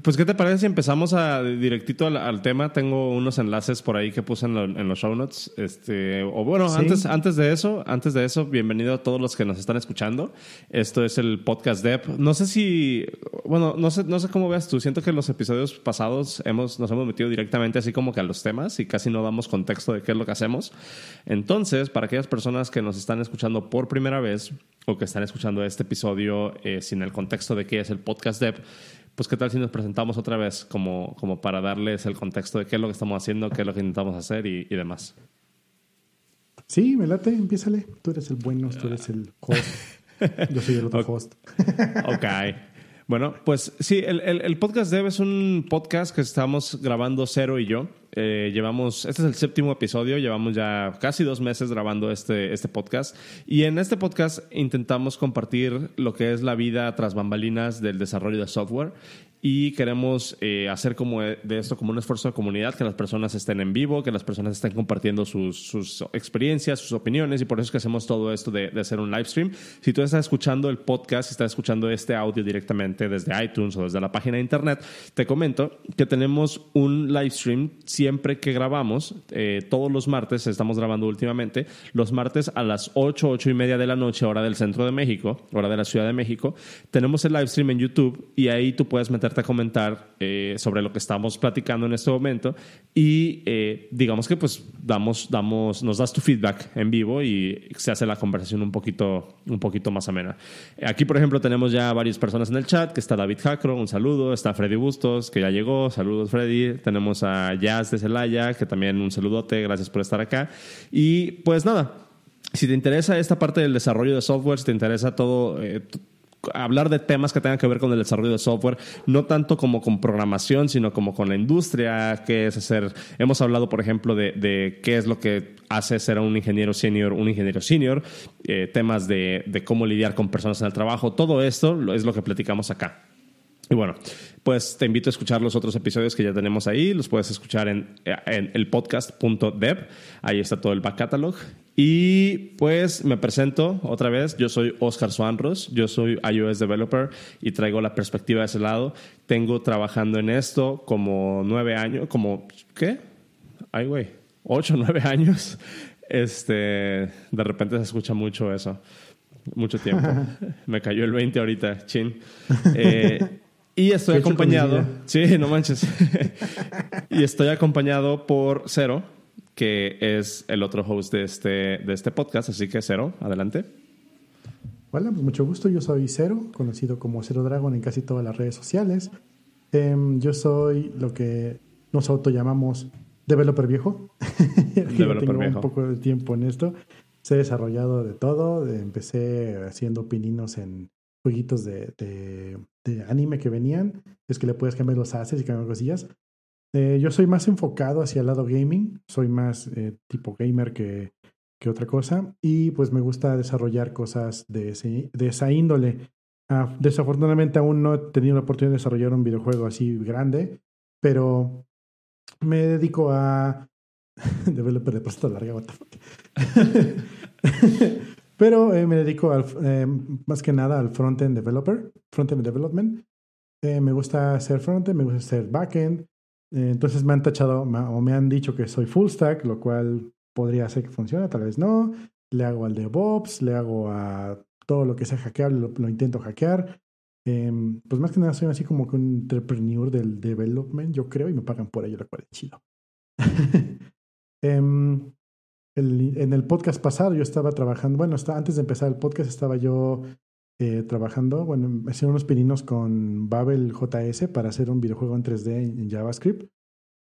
pues, ¿qué te parece si empezamos a directito al, tema? Tengo unos enlaces por ahí que puse en, los show notes. Este, o bueno, antes, antes de eso, antes de eso, bienvenido a todos los que nos están escuchando. Esto es el podcast Dev. No sé si, bueno, no sé, no sé cómo veas tú. Siento que en los episodios pasados hemos, nos hemos metido directamente así como que a los temas y casi no damos contexto de qué es lo que hacemos. Entonces, para aquellas personas que nos están escuchando por primera vez o que están escuchando este episodio eh, sin el contexto de qué es el podcast Dev, pues qué tal si nos presentamos otra vez como, como para darles el contexto de qué es lo que estamos haciendo, qué es lo que intentamos hacer y, demás. Sí, me late, empiézale. Tú eres el bueno, tú eres el host. Yo soy el otro host. ok. Bueno, pues sí, el, el, podcast Dev es un podcast que estamos grabando Cero y yo. Eh, llevamos, este es el séptimo episodio, llevamos ya casi dos meses grabando este, este podcast y en este podcast intentamos compartir lo que es la vida tras bambalinas del desarrollo de software y queremos eh, hacer como de esto como un esfuerzo de comunidad, que las personas estén en vivo, que las personas estén compartiendo sus, sus experiencias, sus opiniones y por eso es que hacemos todo esto de, de, hacer un live stream. Si tú estás escuchando el podcast, si estás escuchando este audio directamente desde iTunes o desde la página de internet, te comento que tenemos un live stream siempre que grabamos, eh, todos los martes, estamos grabando últimamente, los martes a las 8, 8 y media de la noche, hora del centro de México, hora de la Ciudad de México, tenemos el live stream en YouTube y ahí tú puedes meter a comentar eh, sobre lo que estamos platicando en este momento y eh, digamos que pues damos, damos, nos das tu feedback en vivo y se hace la conversación un poquito, un poquito más amena. Aquí, por ejemplo, tenemos ya varias personas en el chat, que está David Jacro, un saludo, está Freddy Bustos, que ya llegó, saludos Freddy, tenemos a Jazz de Celaya, que también un saludote, gracias por estar acá. Y pues nada, si te interesa esta parte del desarrollo de software, si te interesa todo, eh, hablar de temas que tengan que ver con el desarrollo de software, no tanto como con programación, sino como con la industria, qué es hacer. Hemos hablado, por ejemplo, de, qué es lo que hace ser un ingeniero senior, un ingeniero senior, eh, temas de, cómo lidiar con personas en el trabajo, todo esto es lo que platicamos acá. Y bueno, pues te invito a escuchar los otros episodios que ya tenemos ahí. Los puedes escuchar en, en el podcast.dev. Ahí está todo el back catalog. Y pues me presento otra vez. Yo soy Oscar Suanros. Yo soy iOS developer y traigo la perspectiva de ese lado. Tengo trabajando en esto como nueve años, como, ¿qué? Ay, güey, ocho, nueve años. Este, de repente se escucha mucho eso. Mucho tiempo. me cayó el 20 ahorita, chin. Eh, y estoy acompañado. Sí, no manches. y estoy acompañado por Cero, que es el otro host de este, de este podcast. Así que Cero, adelante. Hola, pues mucho gusto. Yo soy Cero, conocido como Cero Dragon en casi todas las redes sociales. Em, yo soy lo que nos auto llamamos developer viejo. developer tengo viejo. un poco de tiempo en esto. Se he desarrollado de todo. Empecé haciendo pininos en jueguitos de, de, anime que venían, es que le puedes cambiar los haces y cambiar cosillas. Eh, yo soy más enfocado hacia el lado gaming, soy más eh, tipo gamer que, que, otra cosa y pues me gusta desarrollar cosas de, de esa índole. Ah, desafortunadamente aún no he tenido la oportunidad de desarrollar un videojuego así grande, pero me dedico a... Developer de proceso larga, what the fuck. Pero eh, me dedico al, eh, más que nada al front-end developer, front-end development. Me gusta hacer front-end, me gusta hacer back-end. Entonces me han tachado o me han dicho que soy full stack, lo cual podría hacer que funcione, tal vez no. Le hago al DevOps, le hago a todo lo que sea hackeable, lo, intento hackear. Em, pues más que nada soy así como que un entrepreneur del development, yo creo, y me pagan por ello, lo cual es chido. Em, en el podcast pasado yo estaba trabajando, bueno, antes de empezar el podcast estaba yo eh, trabajando, bueno, haciendo unos pininos con Babel JS para hacer un videojuego en 3D en, JavaScript.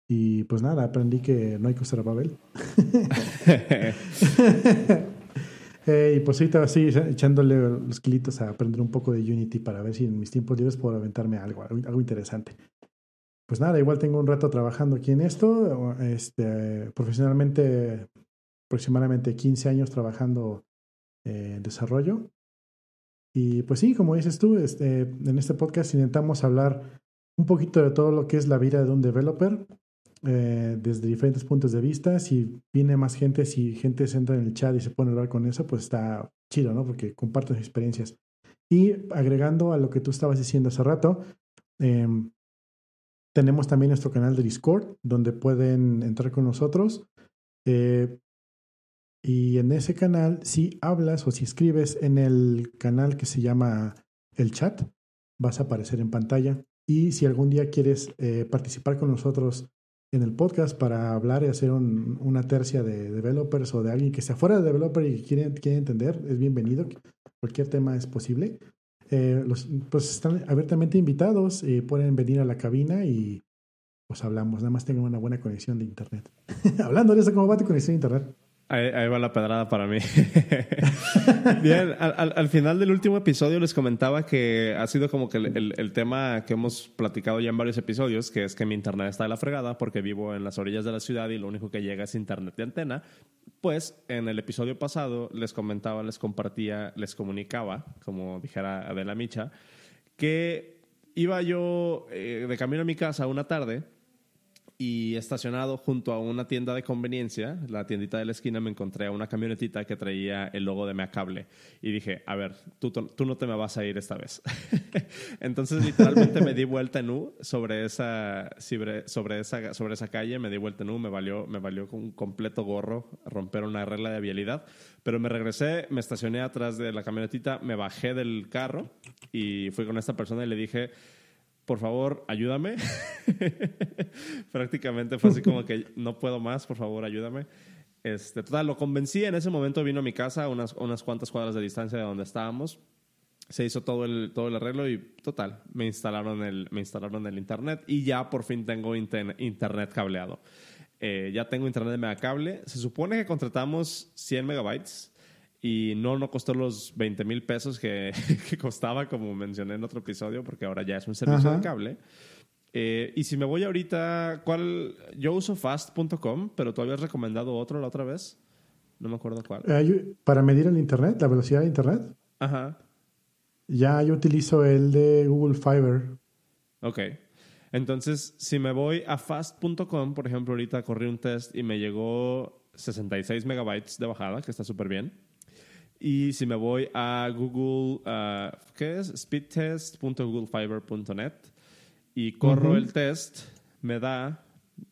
Y pues nada, aprendí que no hay que usar Babel. eh, y pues ahorita así echándole los kilitos a aprender un poco de Unity para ver si en mis tiempos libres puedo aventarme algo, algo interesante. Pues nada, igual tengo un rato trabajando aquí en esto. Este, profesionalmente aproximadamente 15 años trabajando en desarrollo. Y pues sí, como dices tú, este, en este podcast intentamos hablar un poquito de todo lo que es la vida de un developer eh, desde diferentes puntos de vista. Si viene más gente, si gente entra en el chat y se pone a hablar con eso, pues está chido, ¿no? Porque comparten experiencias. Y agregando a lo que tú estabas diciendo hace rato, em, Tenemos también nuestro canal de Discord, donde pueden entrar con nosotros. Eh, y en ese canal, si hablas o si escribes en el canal que se llama el chat, vas a aparecer en pantalla. Y si algún día quieres eh, participar con nosotros en el podcast para hablar y hacer una tercia de developers o de alguien que sea fuera de developer y quiere, quiere entender, es bienvenido. Cualquier tema es posible. Eh, pues están abiertamente invitados, y pueden venir a la cabina y pues hablamos. Nada más tengan una buena conexión de internet. Hablando de eso, ¿cómo va tu conexión de internet? Ahí, va la pedrada para mí. Bien, al, final del último episodio les comentaba que ha sido como que el, tema que hemos platicado ya en varios episodios, que es que mi internet está de la fregada porque vivo en las orillas de la ciudad y lo único que llega es internet de antena. Pues en el episodio pasado les comentaba, les compartía, les comunicaba, como dijera Adela Micha, que iba yo eh, de camino a mi casa una tarde y estacionado junto a una tienda de conveniencia, la tiendita de la esquina, me encontré a una camionetita que traía el logo de Meacable. Y dije, a ver, tú, no te me vas a ir esta vez. Entonces, literalmente me di vuelta en U sobre esa, sobre, esa, sobre esa calle, me di vuelta en U, me valió, me valió un completo gorro romper una regla de vialidad. Pero me regresé, me estacioné atrás de la camionetita, me bajé del carro y fui con esta persona y le dije por favor, ayúdame. Prácticamente fue así como que no puedo más, por favor, ayúdame. Este, total, lo convencí, en ese momento vino a mi casa, unas, unas cuantas cuadras de distancia de donde estábamos. Se hizo todo el, todo el arreglo y total, me instalaron el, me instalaron el internet y ya por fin tengo internet cableado. Eh, ya tengo internet de mega cable. Se supone que contratamos 100 megabytes y no, no costó los 20 mil pesos que, que, costaba, como mencioné en otro episodio, porque ahora ya es un servicio de cable. Eh, y si me voy ahorita, ¿cuál? Yo uso fast.com, pero tú habías recomendado otro la otra vez. No me acuerdo cuál. Eh, para medir el internet, la velocidad de internet. Ajá. Ya yo utilizo el de Google Fiber. Ok. Entonces, si me voy a fast.com, por ejemplo, ahorita corrí un test y me llegó 66 megabytes de bajada, que está súper bien. Y si me voy a Google, uh, ¿qué es? speedtest.googlefiber.net y corro el test, me da,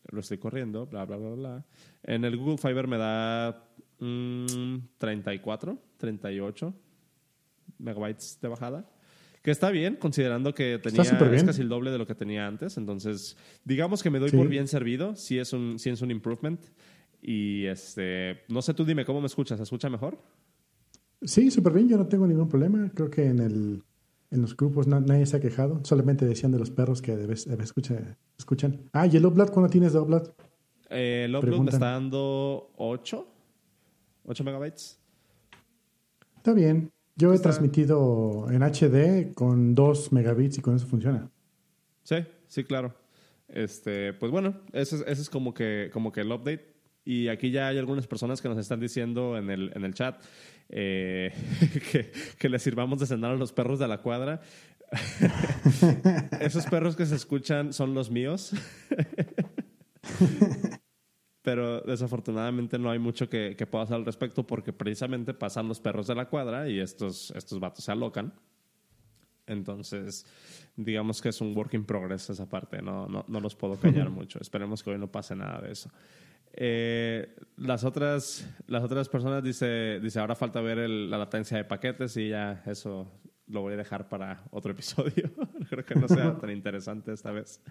lo estoy corriendo, bla, bla, bla, bla. En el Google Fiber me da 34, mm, 38 megabytes de bajada. Que está bien, considerando que tenía es casi el doble de lo que tenía antes. Entonces, digamos que me doy por bien servido. Sí es un, sí es un improvement. Y este, no sé, tú dime cómo me escuchas. ¿Se escucha mejor? Sí, súper bien, yo no tengo ningún problema. Creo que en, el, en los grupos nadie se ha quejado. Solamente decían de los perros que debes, escuchan. Ah, ¿y el Upload cuándo tienes de Upload? Eh, el Upload me está dando 8, 8 megabytes. Está bien. Yo he transmitido en HD con 2 megabits y con eso funciona. Sí, sí, claro. Este, pues bueno, ese, ese es como que, como que el update. Y aquí ya hay algunas personas que nos están diciendo en el, en el chat eh, que, que les sirvamos de cenar a los perros de la cuadra. Esos perros que se escuchan son los míos. Pero desafortunadamente no hay mucho que, que, pueda hacer al respecto porque precisamente pasan los perros de la cuadra y estos, estos vatos se alocan. Entonces, digamos que es un work in progress esa parte. No, no, no los puedo callar mucho. Esperemos que hoy no pase nada de eso. Eh, las, otras, las otras personas dice, dice ahora falta ver la latencia de paquetes y ya eso lo voy a dejar para otro episodio. Creo que no sea tan interesante esta vez.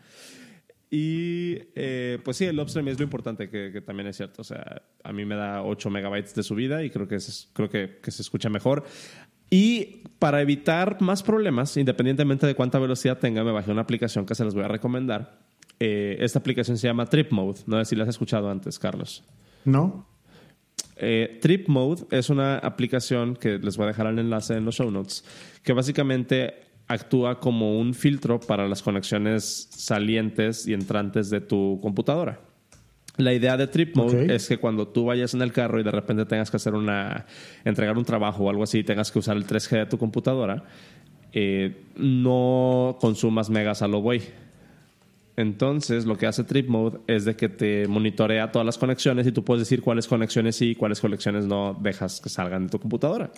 Y eh, pues sí, el upstream es lo importante, que, también es cierto. O sea, a mí me da 8 megabytes de subida y creo que, creo que, que se escucha mejor. Y para evitar más problemas, independientemente de cuánta velocidad tenga, me bajé una aplicación que se les voy a recomendar eh, esta aplicación se llama Trip Mode. No sé si la has escuchado antes, Carlos. No. Eh, Trip Mode es una aplicación que les voy a dejar el enlace en los show notes, que básicamente actúa como un filtro para las conexiones salientes y entrantes de tu computadora. La idea de Trip Mode es que cuando tú vayas en el carro y de repente tengas que hacer una, entregar un trabajo o algo así, tengas que usar el 3G de tu computadora, eh, no consumas megas a lo güey entonces, lo que hace Trip Mode es de que te monitorea todas las conexiones y tú puedes decir cuáles conexiones sí y cuáles conexiones no dejas que salgan de tu computadora.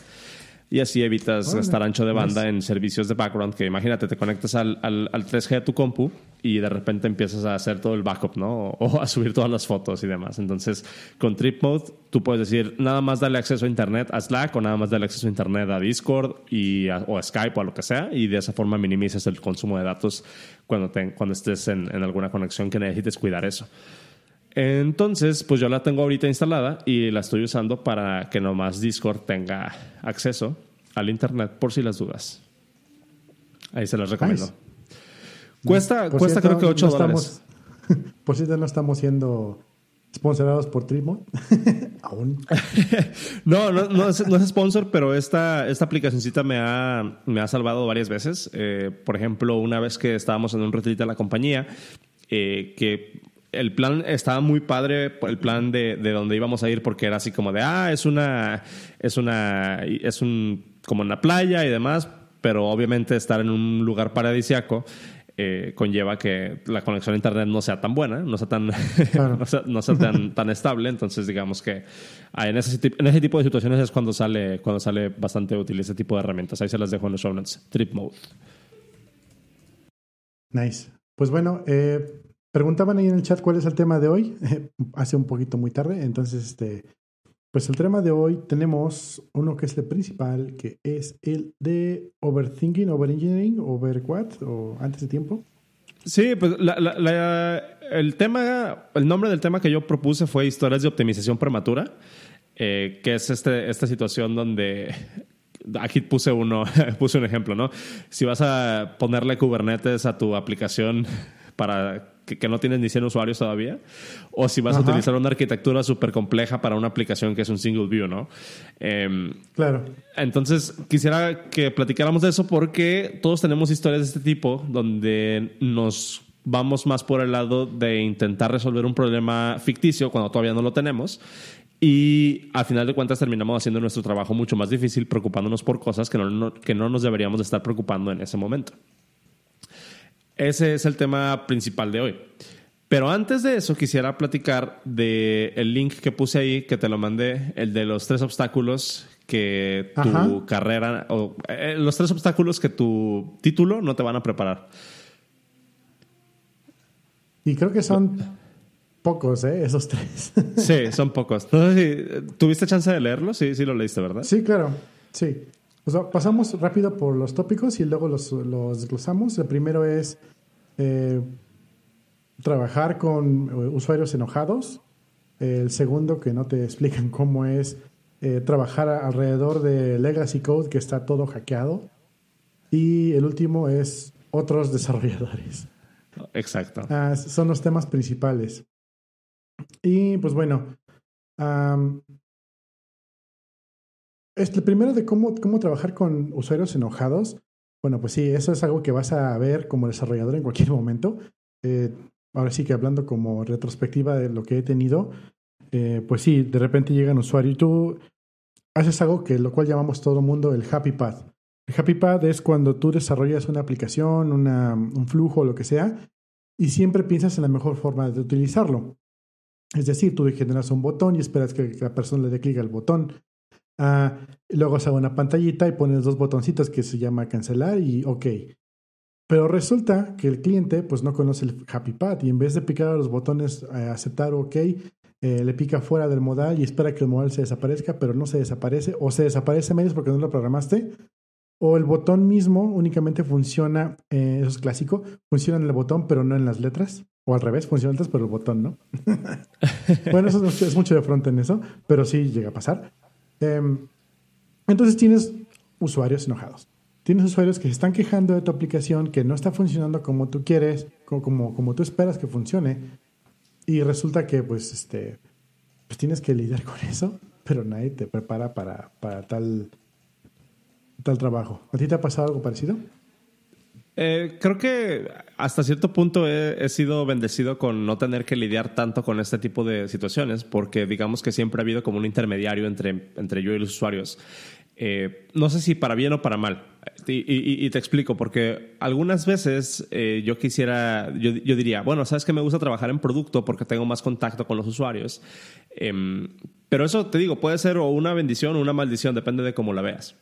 y así evitas gastar ancho de banda en servicios de background que imagínate, te conectas al, al, 3G de tu compu y de repente empiezas a hacer todo el backup, ¿no? O, a subir todas las fotos y demás. Entonces, con Trip Mode, tú puedes decir, nada más darle acceso a Internet a Slack o nada más darle acceso a Internet a Discord y o a Skype o a lo que sea y de esa forma minimizas el consumo de datos cuando, te, cuando estés en, en alguna conexión que necesites cuidar eso. Entonces, pues yo la tengo ahorita instalada y la estoy usando para que nomás Discord tenga acceso al Internet por si las dudas. Ahí se las recomiendo. Cuesta, cuesta creo que 8 dólares. por cierto, no estamos siendo Sponsorados por Trimo. Aún. no, no, no, es, no, es, sponsor, pero esta, esta aplicacioncita me ha, me ha salvado varias veces. Eh, por ejemplo, una vez que estábamos en un retrito de la compañía, eh, que el plan estaba muy padre, el plan de, de dónde íbamos a ir, porque era así como de, ah, es una, es una, es un, como en la playa y demás, pero obviamente estar en un lugar paradisiaco eh, conlleva que la conexión a internet no sea tan buena, no sea tan, no sea, tan, tan, estable. Entonces, digamos que en ese, en ese tipo de situaciones es cuando sale, cuando sale bastante útil ese tipo de herramientas. Ahí se las dejo en los show notes. Trip Mode. Nice. Pues bueno, eh, Preguntaban ahí en el chat cuál es el tema de hoy. Hace un poquito muy tarde. Entonces, este, pues el tema de hoy tenemos uno que es el principal, que es el de overthinking, overengineering, over what, o antes de tiempo. Sí, pues el tema, el nombre del tema que yo propuse fue historias de optimización prematura, eh, que es este, esta situación donde aquí puse uno, puse un ejemplo, ¿no? Si vas a ponerle Kubernetes a tu aplicación para que, no tienes ni 100 usuarios todavía, o si vas a utilizar una arquitectura súper compleja para una aplicación que es un single view, ¿no? Em, claro. Entonces, quisiera que platicáramos de eso porque todos tenemos historias de este tipo donde nos vamos más por el lado de intentar resolver un problema ficticio cuando todavía no lo tenemos y al final de cuentas terminamos haciendo nuestro trabajo mucho más difícil preocupándonos por cosas que no, que no nos deberíamos de estar preocupando en ese momento. Ese es el tema principal de hoy. Pero antes de eso quisiera platicar del el link que puse ahí, que te lo mandé, el de los tres obstáculos que tu carrera, o eh, los tres obstáculos que tu título no te van a preparar. Y creo que son pocos, ¿eh? Esos tres. sí, son pocos. ¿Tuviste chance de leerlo? Sí, sí lo leíste, ¿verdad? Sí, claro. Sí. pasamos rápido por los tópicos y luego los, los desglosamos. El primero es eh, trabajar con eh, usuarios enojados. El segundo, que no te explican cómo es eh, trabajar alrededor de legacy code que está todo hackeado. Y el último es otros desarrolladores. Exacto. Ah, son los temas principales. Y pues bueno, es el primero de cómo, cómo trabajar con usuarios enojados. Bueno, pues sí, eso es algo que vas a ver como desarrollador en cualquier momento. Eh, ahora sí que hablando como retrospectiva de lo que he tenido, eh, pues sí, de repente llega un usuario y tú haces algo que lo cual llamamos todo el mundo el happy path. El happy path es cuando tú desarrollas una aplicación, un flujo, lo que sea, y siempre piensas en la mejor forma de utilizarlo. Es decir, tú generas un botón y esperas que la persona le dé clic al botón. Ah, luego se una pantallita y pones dos botoncitos que se llama cancelar y OK. Pero resulta que el cliente pues no conoce el Happy Path y en vez de picar a los botones eh, aceptar OK, eh, le pica fuera del modal y espera que el modal se desaparezca, pero no se desaparece o se desaparece menos porque no lo programaste. O el botón mismo únicamente funciona, eh, eso es clásico, funciona en el botón pero no en las letras. O al revés, funciona antes pero el botón no. bueno, eso es mucho de front en eso, pero sí llega a pasar. Em, entonces tienes usuarios enojados. Tienes usuarios que se están quejando de tu aplicación, que no está funcionando como tú quieres, como, como, tú esperas que funcione. Y resulta que pues, este, pues tienes que lidiar con eso, pero nadie te prepara para, para tal, tal trabajo. ¿A ti te ha pasado algo parecido? Eh, creo que hasta cierto punto he, sido bendecido con no tener que lidiar tanto con este tipo de situaciones, porque digamos que siempre ha habido como un intermediario entre, entre yo y los usuarios. Eh, no sé si para bien o para mal. Y, te explico, porque algunas veces eh, yo quisiera, yo, diría, bueno, sabes que me gusta trabajar en producto porque tengo más contacto con los usuarios. Em, pero eso te digo, puede ser o una bendición o una maldición, depende de cómo la veas.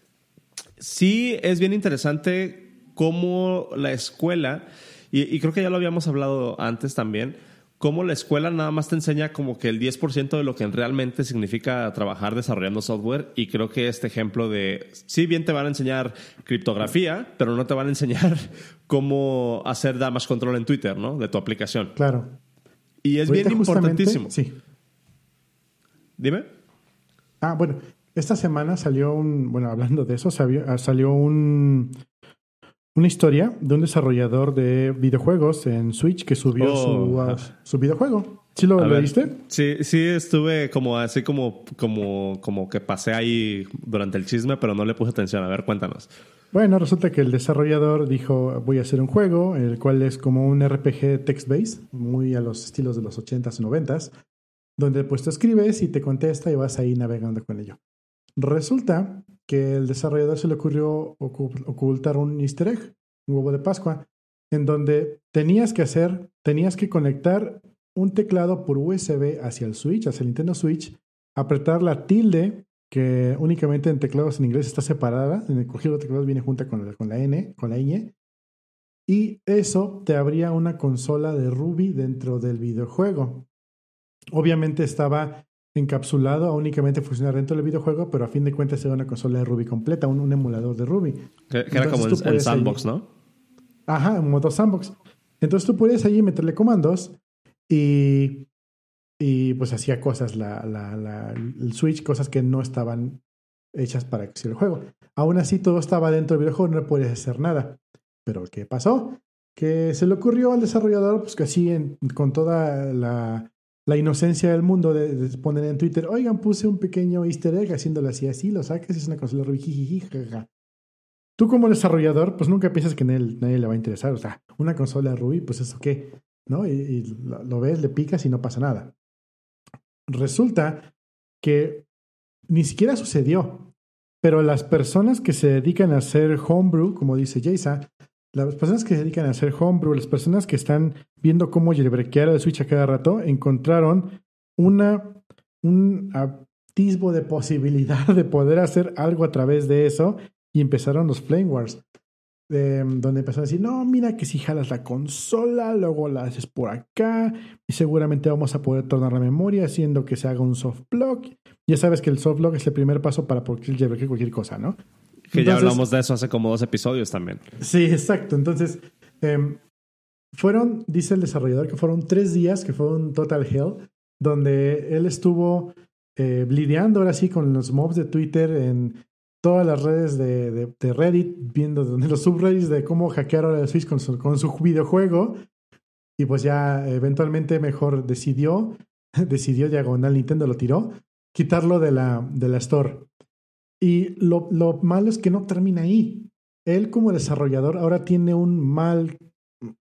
sí es bien interesante cómo la escuela, y, creo que ya lo habíamos hablado antes también, cómo la escuela nada más te enseña como que el 10% de lo que realmente significa trabajar desarrollando software y creo que este ejemplo de, sí bien te van a enseñar criptografía, pero no te van a enseñar cómo hacer damage control en Twitter, ¿no? De tu aplicación. Claro. Y es bien importantísimo. Sí. Dime. Ah, bueno, esta semana salió un, bueno, hablando de eso, salió un, una historia de un desarrollador de videojuegos en Switch que subió su, oh, su, videojuego. ¿Sí lo, viste? Sí, sí estuve como así como, como, como que pasé ahí durante el chisme, pero no le puse atención. A ver, cuéntanos. Bueno, resulta que el desarrollador dijo, voy a hacer un juego, el cual es como un RPG text-based, muy a los estilos de los 80s y 90s, donde pues tú escribes y te contesta y vas ahí navegando con ello. Resulta que el desarrollador se le ocurrió ocultar un easter egg, un huevo de Pascua, en donde tenías que hacer, tenías que conectar un teclado por USB hacia el Switch, hacia el Nintendo Switch, apretar la tilde, que únicamente en teclados en inglés está separada, en el cogido de teclados viene junta con la, con la N, con la ñ, y eso te abría una consola de Ruby dentro del videojuego. Obviamente estaba encapsulado a únicamente funcionar dentro del videojuego, pero a fin de cuentas era una consola de Ruby completa, un, emulador de Ruby. Que, era como el, sandbox, ¿no? Ajá, en modo sandbox. Entonces tú puedes allí meterle comandos y, y pues hacía cosas, la, la, la, el Switch, cosas que no estaban hechas para que el juego. Aún así, todo estaba dentro del videojuego, no puedes hacer nada. Pero ¿qué pasó? Que se le ocurrió al desarrollador, pues que así con toda la la inocencia del mundo de, poner en Twitter, oigan, puse un pequeño easter egg haciéndolo así, así, lo sacas y es una consola Ruby, Tú como desarrollador, pues nunca piensas que nadie, le va a interesar. O sea, una consola Ruby, pues eso qué, ¿no? Y, lo, ves, le picas y no pasa nada. Resulta que ni siquiera sucedió, pero las personas que se dedican a hacer homebrew, como dice Jason, las personas que se dedican a hacer homebrew, las personas que están viendo cómo jailbreakear el Switch a cada rato, encontraron una, un atisbo de posibilidad de poder hacer algo a través de eso y empezaron los Flame Wars. donde empezaron a decir, no, mira que si jalas la consola, luego la haces por acá y seguramente vamos a poder tornar la memoria haciendo que se haga un soft block. Ya sabes que el soft block es el primer paso para poder jailbreak cualquier cosa, ¿no? Que ya hablamos de eso hace como dos episodios también. Sí, exacto. Entonces, em, fueron, dice el desarrollador, que fueron tres días, que fue un total hell, donde él estuvo eh, lidiando ahora sí con los mobs de Twitter en todas las redes de, Reddit, viendo donde los subreddits de cómo hackear ahora el Switch con su, con su videojuego. Y pues ya eventualmente mejor decidió, decidió diagonal Nintendo lo tiró, quitarlo de la, de la store. Y lo, lo malo es que no termina ahí. Él como desarrollador ahora tiene un mal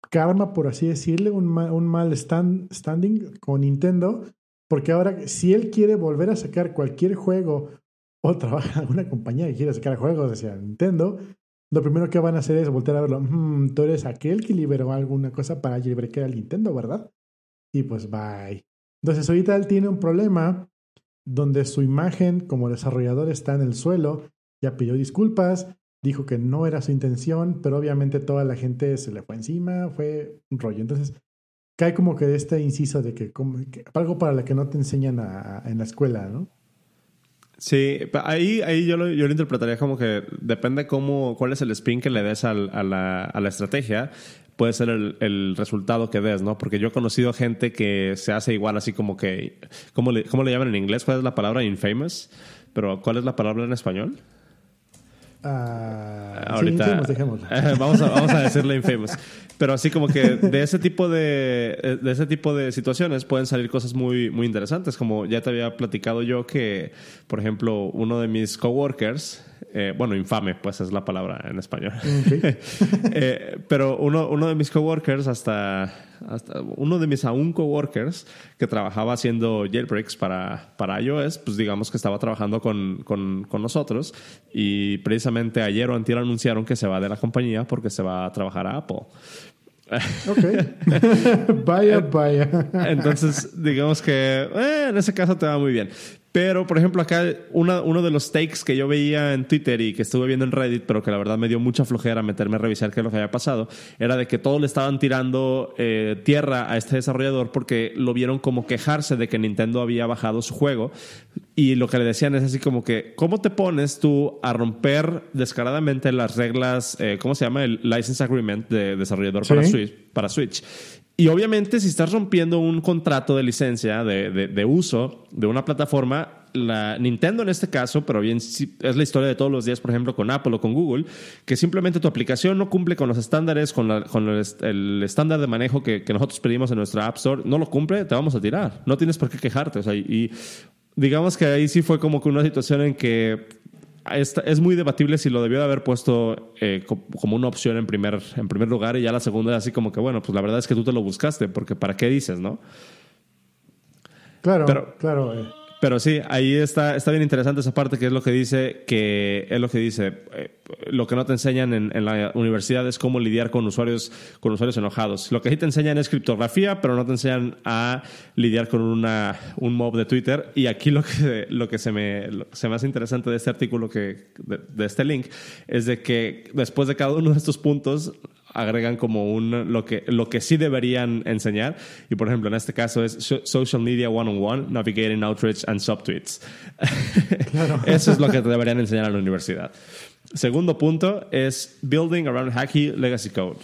karma, por así decirle, un mal, standing con Nintendo, porque ahora si él quiere volver a sacar cualquier juego o trabaja en alguna compañía que quiere sacar juegos hacia Nintendo, lo primero que van a hacer es volver a verlo. Mm, tú eres aquel que liberó alguna cosa para librear al Nintendo, ¿verdad? Y pues bye. Entonces ahorita él tiene un problema donde su imagen como desarrollador está en el suelo, ya pidió disculpas, dijo que no era su intención, pero obviamente toda la gente se le fue encima, fue un rollo. Entonces, cae como que este inciso de que, algo para lo que no te enseñan en la escuela, ¿no? Sí, ahí, ahí yo, lo, yo lo interpretaría como que depende cómo, cuál es el spin que le des a, la, a la estrategia puede ser el, el, resultado que des, ¿no? Porque yo he conocido gente que se hace igual, así como que, ¿cómo le, cómo le llaman en inglés? ¿Cuál es la palabra infamous? Pero ¿cuál es la palabra en español? Uh, Ahorita vamos, a, vamos a decirle infamous. Pero así como que de ese tipo de, de ese tipo de situaciones pueden salir cosas muy, muy interesantes. Como ya te había platicado yo que, por ejemplo, uno de mis coworkers eh, bueno, infame, pues es la palabra en español. Eh, pero uno, uno de mis coworkers, hasta, hasta uno de mis aún coworkers que trabajaba haciendo jailbreaks para, para iOS, pues digamos que estaba trabajando con, con, con nosotros y precisamente ayer o antier anunciaron que se va de la compañía porque se va a trabajar a Apple. Ok. vaya, vaya. Entonces, digamos que eh, en ese caso te va muy bien. Pero, por ejemplo, acá uno de los takes que yo veía en Twitter y que estuve viendo en Reddit, pero que la verdad me dio mucha flojera meterme a revisar qué es lo que había pasado, era de que todos le estaban tirando eh, tierra a este desarrollador porque lo vieron como quejarse de que Nintendo había bajado su juego. Y lo que le decían es así como que, ¿cómo te pones tú a romper descaradamente las reglas, eh, ¿cómo se llama? El License Agreement de desarrollador para, Switch, para Switch. Y obviamente si estás rompiendo un contrato de licencia de, de, uso de una plataforma, la Nintendo en este caso, pero bien es la historia de todos los días, por ejemplo, con Apple o con Google, que simplemente tu aplicación no cumple con los estándares, con, con el, estándar de manejo que, que, nosotros pedimos en nuestra App Store, no lo cumple, te vamos a tirar. No tienes por qué quejarte. O sea, y digamos que ahí sí fue como que una situación en que es, muy debatible si lo debió de haber puesto eh, como una opción en primer, en primer lugar y ya la segunda es así como que, bueno, pues la verdad es que tú te lo buscaste, porque ¿para qué dices, no? Claro, claro. Eh. Pero sí, ahí está, está bien interesante esa parte que es lo que dice, que es lo que dice, eh, lo que no te enseñan en, en, la universidad es cómo lidiar con usuarios, con usuarios enojados. Lo que sí te enseñan es criptografía, pero no te enseñan a lidiar con una, un mob de Twitter. Y aquí lo que, lo que se, me, se me hace interesante de este artículo, que, de este link, es de que después de cada uno de estos puntos, agregan como un lo que, lo que sí deberían enseñar. Y por ejemplo, en este caso es Social Media One-on-One, Navigating Outreach and Subtweets. Eso es lo que te deberían enseñar en la universidad. Segundo punto es Building Around Hacky Legacy Code.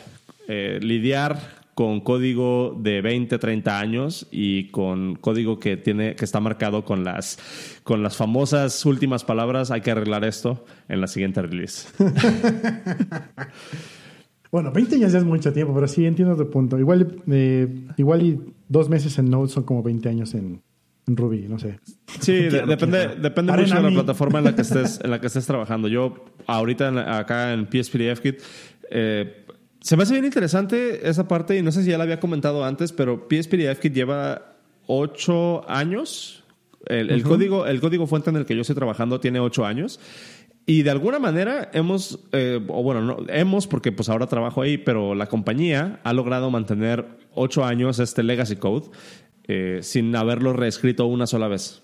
Eh, lidiar con código de 20, 30 años y con código que tiene que está marcado con las con las famosas últimas palabras, hay que arreglar esto en la siguiente release. Bueno, 20 años ya es mucho tiempo, pero sí entiendo tu punto. Igual, eh, igual y dos meses en Node son como 20 años en, Ruby, no sé. Sí, depende, depende mucho de la plataforma en la que estés, en la que estés trabajando. Yo ahorita acá en PSPDFKit eh, se me hace bien interesante esa parte y no sé si ya la había comentado antes, pero PSPDFKit lleva 8 años. El, el, código, el código fuente en el que yo estoy trabajando tiene 8 años. Y de alguna manera hemos, eh, o bueno, no, hemos, porque pues ahora trabajo ahí, pero la compañía ha logrado mantener ocho años este legacy code eh, sin haberlo reescrito una sola vez.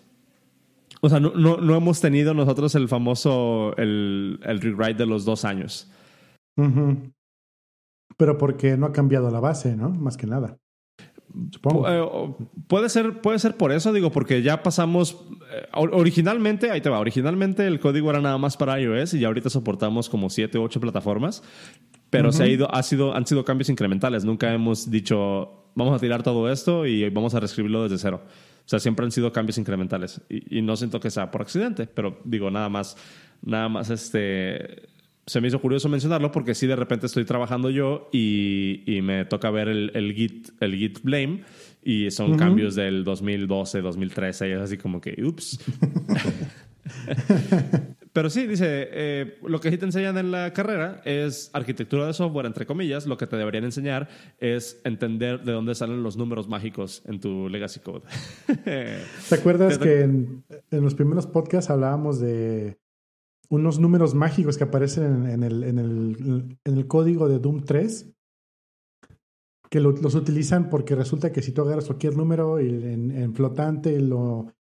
O sea, no, no, hemos tenido nosotros el famoso, el, el rewrite de los dos años. Pero porque no ha cambiado la base, ¿no? Más que nada. Eh, puede ser, puede ser por eso, digo, porque ya pasamos. Eh, originalmente, ahí te va, originalmente el código era nada más para iOS y ya ahorita soportamos como 7 u 8 plataformas, pero se ha ido, ha sido, han sido cambios incrementales. Nunca hemos dicho, vamos a tirar todo esto y vamos a reescribirlo desde cero. O sea, siempre han sido cambios incrementales y, y no siento que sea por accidente, pero digo, nada más, nada más este se me hizo curioso mencionarlo porque si de repente estoy trabajando yo y, y me toca ver el, el, Git, el Git Blame y son cambios del 2012, 2013 y es así como que, ups. Pero sí, dice, eh, lo que sí te enseñan en la carrera es arquitectura de software, entre comillas. Lo que te deberían enseñar es entender de dónde salen los números mágicos en tu legacy code. ¿Te acuerdas que en, en, los primeros podcasts hablábamos de unos números mágicos que aparecen en, el, en, el, en el, código de Doom 3 que los utilizan porque resulta que si tú agarras cualquier número en, en, flotante lo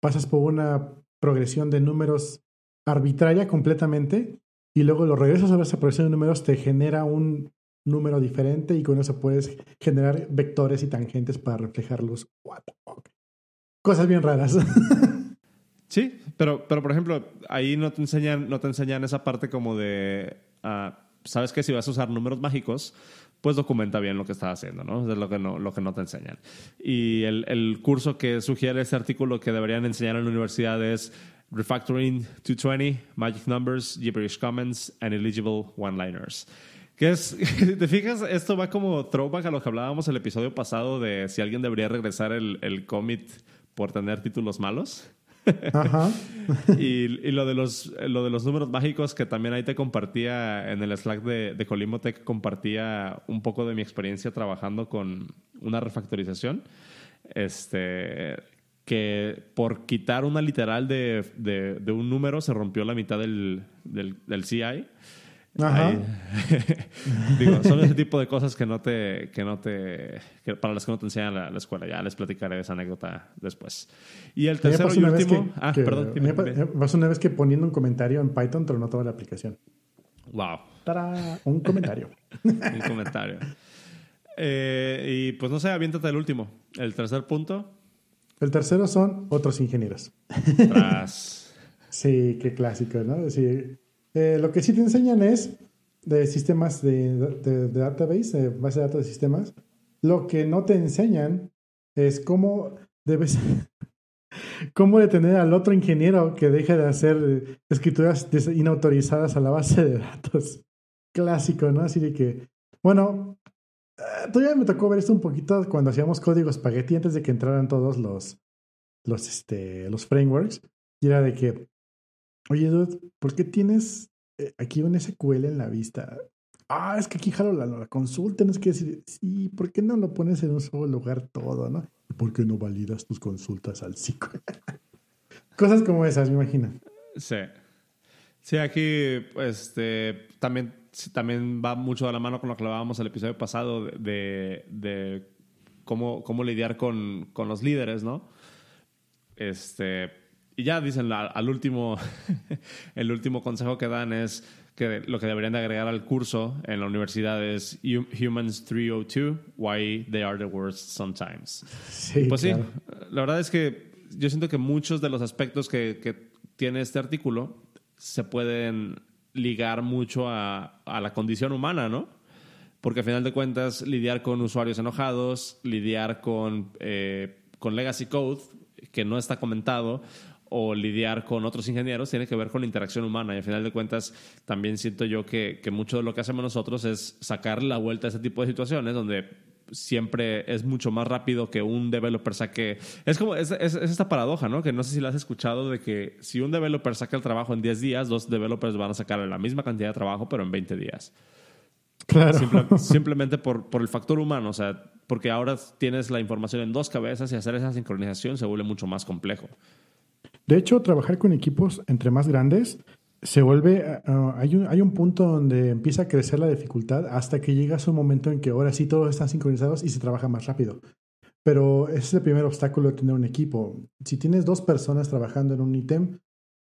pasas por una progresión de números arbitraria completamente y luego lo regresas a esa progresión de números te genera un número diferente y con eso puedes generar vectores y tangentes para reflejarlos. What Cosas bien raras. Sí, pero, pero por ejemplo, ahí no te enseñan, no te enseñan esa parte como de, uh, sabes que si vas a usar números mágicos, pues documenta bien lo que estás haciendo, ¿no? Es lo que no, lo que no te enseñan. Y el, el curso que sugiere este artículo que deberían enseñar en la universidad es Refactoring 220, Magic Numbers, Gibberish Comments, and Eligible One-Liners. Que es, te fijas, esto va como throwback a lo que hablábamos el episodio pasado de si alguien debería regresar el, el commit por tener títulos malos. Ajá. y, lo, de los, lo de los números mágicos que también ahí te compartía en el Slack de, de Colimotech, compartía un poco de mi experiencia trabajando con una refactorización. Este, que por quitar una literal de, de, un número se rompió la mitad del, del CI. Digo, son ese tipo de cosas que no te, que no te, para las que no te enseñan la, la escuela. Ya les platicaré esa anécdota después. Y el tercero y último. ah, perdón. Me pasó una vez que poniendo un comentario en Python no toda la aplicación. Wow. Un comentario. un comentario. Eh, y pues no sé, aviéntate el último. El tercer punto. El tercero son otros ingenieros. sí, qué clásico, ¿no? Decir, eh, lo que sí te enseñan es de sistemas de, de, database, base de datos de sistemas. Lo que no te enseñan es cómo debes, cómo detener al otro ingeniero que deje de hacer escrituras inautorizadas a la base de datos. Clásico, ¿no? Así de que, bueno, eh, todavía me tocó ver esto un poquito cuando hacíamos código spaghetti antes de que entraran todos los, los, este, los frameworks. Y era de que, Oye, dude, ¿por qué tienes eh, aquí un SQL en la vista? Ah, es que aquí jalo la, consulta, tienes que decir, sí, ¿por qué no lo pones en un solo lugar todo, no? ¿Por qué no validas tus consultas al SQL? Cosas como esas, me imagino. Sí. Sí, aquí este, también, también va mucho de la mano con lo que hablábamos el episodio pasado de, de cómo, cómo lidiar con, con los líderes, ¿no? Este, y ya dicen, al último, el último consejo que dan es que lo que deberían de agregar al curso en la universidad es Humans 302, Why They Are the Worst Sometimes. Sí, pues sí, la verdad es que yo siento que muchos de los aspectos que, que tiene este artículo se pueden ligar mucho a, a la condición humana, ¿no? Porque al final de cuentas, lidiar con usuarios enojados, lidiar con, eh, con legacy code que no está comentado, o lidiar con otros ingenieros tiene que ver con la interacción humana. Y al final de cuentas, también siento yo que, que mucho de lo que hacemos nosotros es sacar la vuelta a ese tipo de situaciones donde siempre es mucho más rápido que un developer saque. Es como, es, es, esta paradoja, ¿no? Que no sé si la has escuchado de que si un developer saca el trabajo en 10 días, dos developers van a sacar la misma cantidad de trabajo, pero en 20 días. Claro. simplemente por, por el factor humano, o sea, porque ahora tienes la información en dos cabezas y hacer esa sincronización se vuelve mucho más complejo. De hecho, trabajar con equipos entre más grandes se vuelve, ah, ah, hay, un, hay un punto donde empieza a crecer la dificultad hasta que llegas a un momento en que ahora sí todos están sincronizados y se trabaja más rápido. Pero ese es el primer obstáculo de tener un equipo. Si tienes dos personas trabajando en un ítem,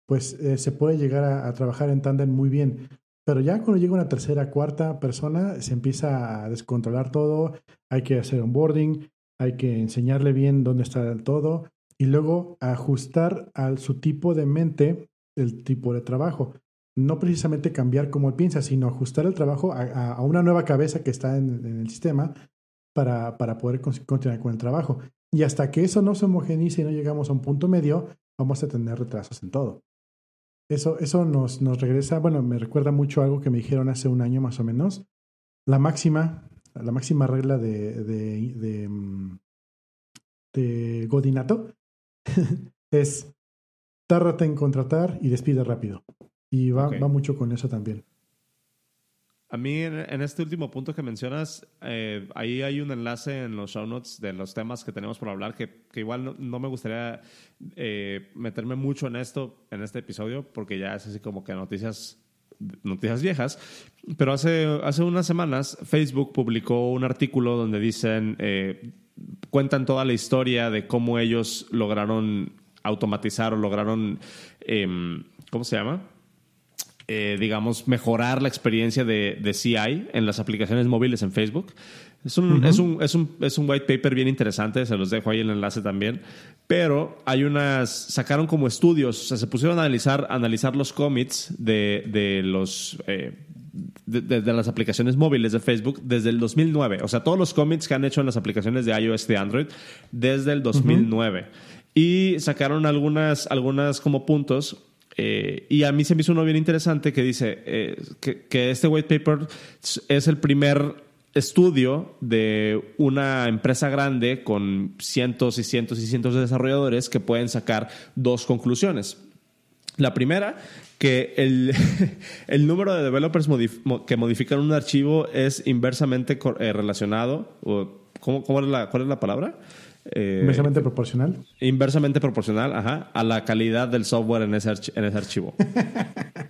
pues eh, se puede llegar a, trabajar en tándem muy bien. Pero ya cuando llega una tercera, cuarta persona, se empieza a descontrolar todo, hay que hacer onboarding, hay que enseñarle bien dónde está todo, y luego ajustar a su tipo de mente el tipo de trabajo. No precisamente cambiar como él piensa, sino ajustar el trabajo a, una nueva cabeza que está en, el sistema para, para poder continuar con el trabajo. Y hasta que eso no se homogenice y no llegamos a un punto medio, vamos a tener retrasos en todo. Eso, eso nos, nos regresa, bueno, me recuerda mucho algo que me dijeron hace un año más o menos. La máxima, la máxima regla de, de, de, mm, de Godinato es tárdate en contratar y despide rápido. Y va, va mucho con eso también. A mí, en, este último punto que mencionas, eh, ahí hay un enlace en los show notes de los temas que tenemos por hablar, que, que igual no, me gustaría eh, meterme mucho en esto, en este episodio, porque ya es así como que noticias, noticias viejas. Pero hace, hace unas semanas, Facebook publicó un artículo donde dicen eh, cuentan toda la historia de cómo ellos lograron automatizar o lograron, em, ¿cómo se llama? Eh, digamos, mejorar la experiencia de, de, CI en las aplicaciones móviles en Facebook. Es un, es, un, es, un, es un white paper bien interesante, se los dejo ahí el enlace también. Pero hay unas, sacaron como estudios, o sea, se pusieron a analizar, analizar los commits de, de los eh, de, las aplicaciones móviles de Facebook desde el 2009. O sea, todos los commits que han hecho en las aplicaciones de iOS de Android desde el 2009. Y sacaron algunas, algunas como puntos. Eh, y a mí se me hizo uno bien interesante que dice eh, que, que este white paper es el primer estudio de una empresa grande con cientos y cientos y cientos de desarrolladores que pueden sacar dos conclusiones. La primera, que el, el número de developers que modifican un archivo es inversamente eh, relacionado, ¿cómo, cómo es la, ¿cuál es la palabra? Eh, inversamente proporcional. Inversamente proporcional, ajá, a la calidad del software en ese, en ese archivo.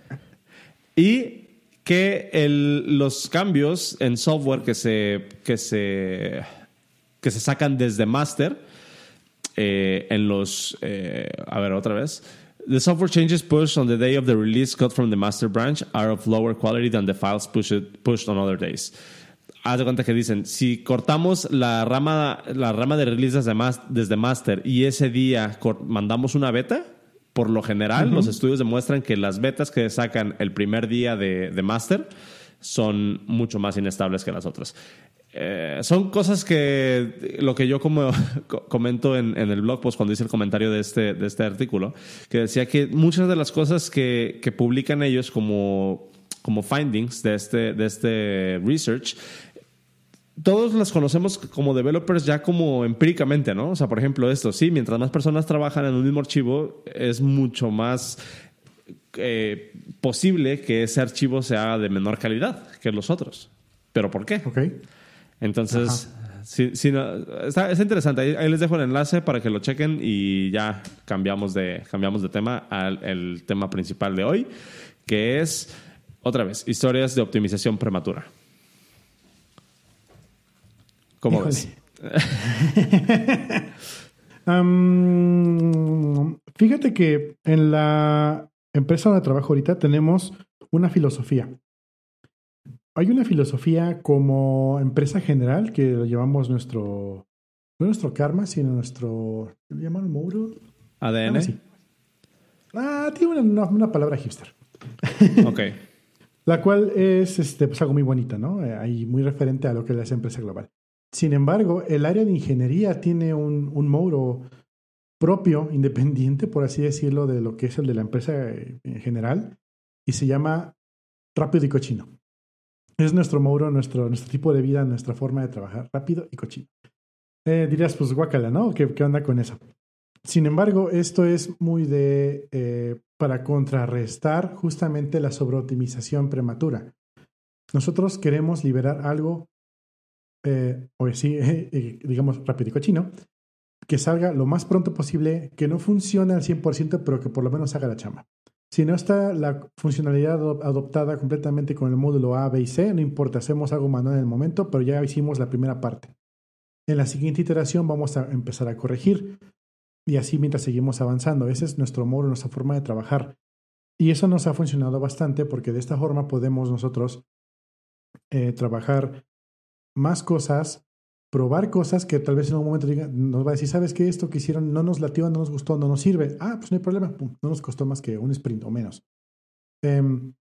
y que el, los cambios en software que se, que se, que se sacan desde master eh, en los... Eh, a ver, otra vez. The software changes pushed on the day of the release cut from the master branch are of lower quality than the files pushed, pushed on other days. Haz de cuenta que dicen, si cortamos la rama, la rama de release desde, desde master y ese día mandamos una beta, por lo general, los estudios demuestran que las betas que sacan el primer día de, de master son mucho más inestables que las otras. Eh, son cosas que lo que yo como comento en, el blog post cuando hice el comentario de este, de este artículo, que decía que muchas de las cosas que, publican ellos como, como findings de este, de este research todos las conocemos como developers ya como empíricamente, ¿no? O sea, por ejemplo, esto, sí, mientras más personas trabajan en un mismo archivo, es mucho más eh, posible que ese archivo sea de menor calidad que los otros. ¿Pero por qué? Ok. Entonces, sí, está, es interesante. Ahí, les dejo el enlace para que lo chequen y ya cambiamos de, cambiamos de tema al el tema principal de hoy, que es, otra vez, historias de optimización prematura. ¿Cómo ves? fíjate que en la empresa donde trabajo ahorita tenemos una filosofía. Hay una filosofía como empresa general que lo llevamos nuestro, no nuestro karma, sino nuestro, ¿qué le llaman? ¿Mouro? ADN. Ah, tiene una, una, palabra hipster. ok. La cual es este, pues algo muy bonita, ¿no? Eh, ahí muy referente a lo que es la empresa global. Sin embargo, el área de ingeniería tiene un, un propio, independiente, por así decirlo, de lo que es el de la empresa en general, y se llama rápido y cochino. Es nuestro mouro, nuestro, nuestro tipo de vida, nuestra forma de trabajar, rápido y cochino. Eh, dirías, pues guacala, ¿no? ¿Qué, ¿Qué, onda con eso? Sin embargo, esto es muy de eh, para contrarrestar justamente la sobreoptimización prematura. Nosotros queremos liberar algo eh, o sí, eh, digamos, rápido y cochino, que salga lo más pronto posible, que no funcione al 100%, pero que por lo menos haga la chamba. Si no está la funcionalidad adoptada completamente con el módulo A, B y C, no importa, hacemos algo manual en el momento, pero ya hicimos la primera parte. En la siguiente iteración vamos a empezar a corregir y así mientras seguimos avanzando. Ese es nuestro módulo, nuestra forma de trabajar. Y eso nos ha funcionado bastante porque de esta forma podemos nosotros eh, trabajar más cosas, probar cosas que tal vez en algún momento nos va a decir, ¿sabes qué? Esto que hicieron no nos latió, no nos gustó, no nos sirve. Ah, pues no hay problema, no nos costó más que un sprint o menos. el em,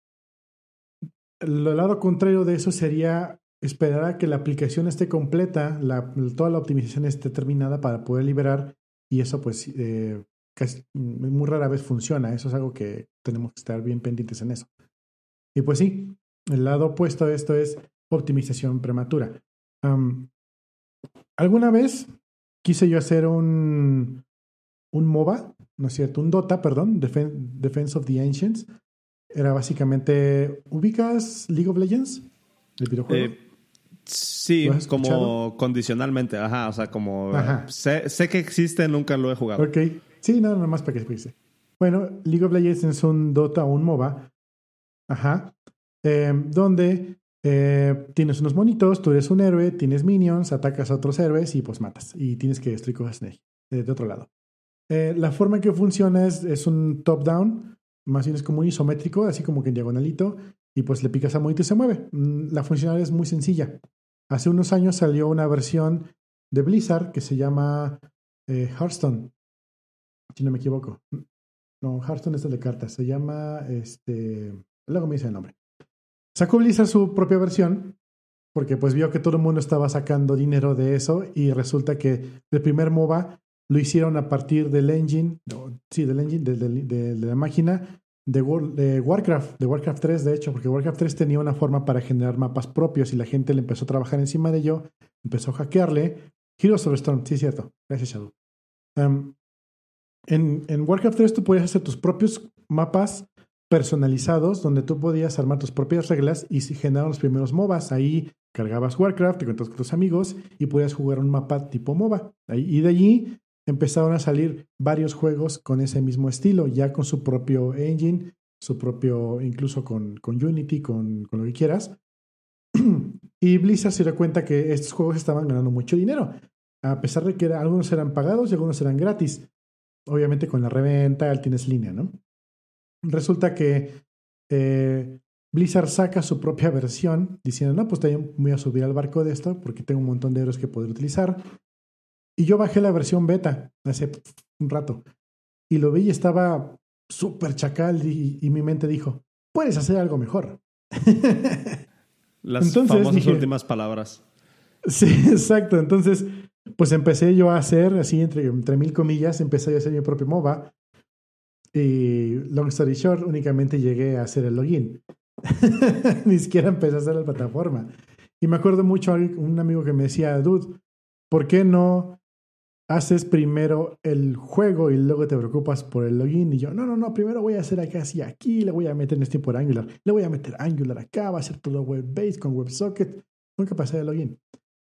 lado contrario de eso sería esperar a que la aplicación esté completa, la, toda la optimización esté terminada para poder liberar y eso pues eh, muy rara vez funciona. Eso es algo que tenemos que estar bien pendientes en eso. Y pues sí, el lado opuesto a esto es optimización prematura. Alguna vez quise yo hacer un, un MOBA, ¿no es cierto? Un Dota, perdón, Defense of the Ancients. Era básicamente, ¿ubicas League of Legends? El videojuego. Eh, sí, como condicionalmente, ajá, o sea, como sé, sé, que existe, nunca lo he jugado. Ok, sí, nada, más para que se Bueno, League of Legends es un Dota o un MOBA, ajá, em, donde eh, tienes unos monitos, tú eres un héroe, tienes minions, atacas a otros héroes y pues matas. Y tienes que destruir cosas de, de otro lado. Eh, la forma en que funciona es, un top-down, más bien es como un isométrico, así como que en diagonalito, y pues le picas a monito y se mueve. Mm, la funcionalidad es muy sencilla. Hace unos años salió una versión de Blizzard que se llama eh, Hearthstone, si no me equivoco. No, Hearthstone es el de cartas, se llama, este, luego me dice el nombre. Sacó Blizzard su propia versión porque pues vio que todo el mundo estaba sacando dinero de eso y resulta que el primer MOBA lo hicieron a partir del engine, sí, del engine, de, la máquina de, Warcraft, de Warcraft 3 de hecho, porque Warcraft 3 tenía una forma para generar mapas propios y la gente le empezó a trabajar encima de ello, empezó a hackearle. Heroes of Storm, sí, cierto, gracias Shadow. Um, en, en Warcraft 3 tú podías hacer tus propios mapas personalizados donde tú podías armar tus propias reglas y si generaron los primeros MOBAs. Ahí cargabas Warcraft, te contabas con tus amigos y podías jugar un mapa tipo MOBA. Y de allí empezaron a salir varios juegos con ese mismo estilo, ya con su propio engine su propio, incluso con, con Unity, con, con lo que quieras. y Blizzard se dio cuenta que estos juegos estaban ganando mucho dinero, a pesar de que algunos eran pagados y algunos eran gratis. Obviamente con la reventa tienes línea, ¿no? Resulta que eh, Blizzard saca su propia versión diciendo, no, pues también voy a subir al barco de esto porque tengo un montón de euros que poder utilizar. Y yo bajé la versión beta hace un rato y lo vi y estaba súper chacal y, mi mente dijo, puedes hacer algo mejor. Las famosas últimas palabras. Sí, exacto. Entonces, pues empecé yo a hacer, así entre, entre mil comillas, empecé a hacer mi propio MOBA. Y long story short, únicamente llegué a hacer el login. Ni siquiera empecé a hacer la plataforma. Y me acuerdo mucho un amigo que me decía, dude, ¿por qué no haces primero el juego y luego te preocupas por el login. Y yo, no, no, no, primero voy a hacer acá así aquí, le voy a meter en este por Angular, le voy a meter Angular acá, va a ser todo web-based con WebSocket. Nunca pasé el login.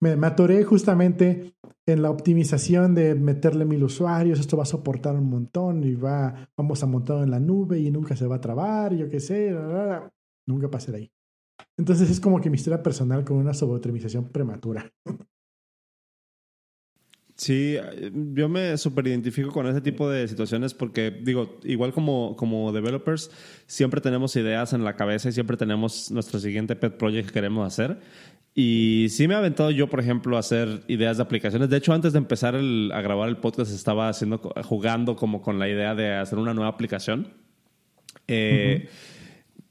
Me, me, atoré justamente en la optimización de meterle mil usuarios, esto va a soportar un montón y va, vamos a montar en la nube y nunca se va a trabar, yo qué sé, nunca pasé de ahí. Entonces es como que mi historia personal con una sobreoptimización prematura. Sí, yo me super identifico con ese tipo de situaciones porque, digo, igual como, como developers, siempre tenemos ideas en la cabeza y siempre tenemos nuestro siguiente pet project que queremos hacer. Y sí me he aventado yo, por ejemplo, a hacer ideas de aplicaciones. De hecho, antes de empezar a grabar el podcast, estaba haciendo, jugando como con la idea de hacer una nueva aplicación. Eh,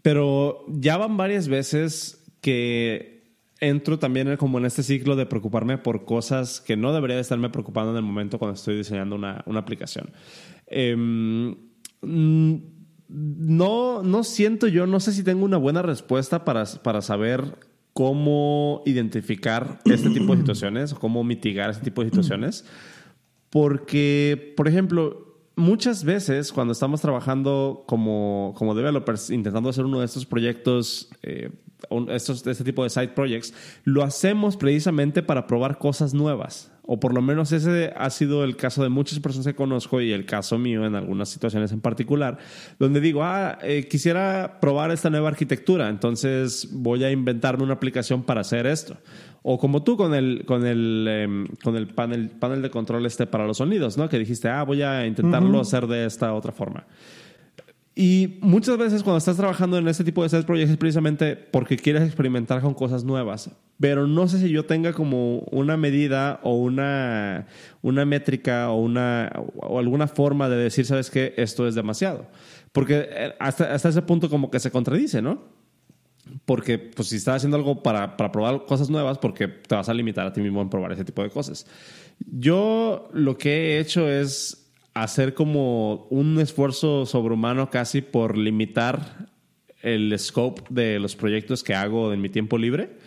pero ya van varias veces que entro también como en este ciclo de preocuparme por cosas que no debería de estarme preocupando en el momento cuando estoy diseñando una, una aplicación. Mm, no, no siento yo, no sé si tengo una buena respuesta para, para saber cómo identificar este tipo de situaciones cómo mitigar este tipo de situaciones. Porque, por ejemplo, muchas veces cuando estamos trabajando como, como developers, intentando hacer uno de estos proyectos, eh, estos, este tipo de side projects, lo hacemos precisamente para probar cosas nuevas. O por lo menos ese ha sido el caso de muchas personas que conozco y el caso mío en algunas situaciones en particular, donde digo, ah, eh, quisiera probar esta nueva arquitectura, entonces voy a inventarme una aplicación para hacer esto. O como tú con el, con el, em, con el panel, panel de control este para los sonidos, ¿no? Que dijiste, ah, voy a intentarlo hacer de esta otra forma. Y muchas veces cuando estás trabajando en este tipo de set projects es precisamente porque quieres experimentar con cosas nuevas. Pero no sé si yo tenga como una medida o una, una métrica o, una, o alguna forma de decir, ¿sabes qué? Esto es demasiado. Porque eh, hasta, hasta ese punto como que se contradice, ¿no? Porque, pues, si estás haciendo algo para, para, probar cosas nuevas, porque te vas a limitar a ti mismo en probar ese tipo de cosas. Yo lo que he hecho es hacer como un esfuerzo sobrehumano casi por limitar el scope de los proyectos que hago en mi tiempo libre.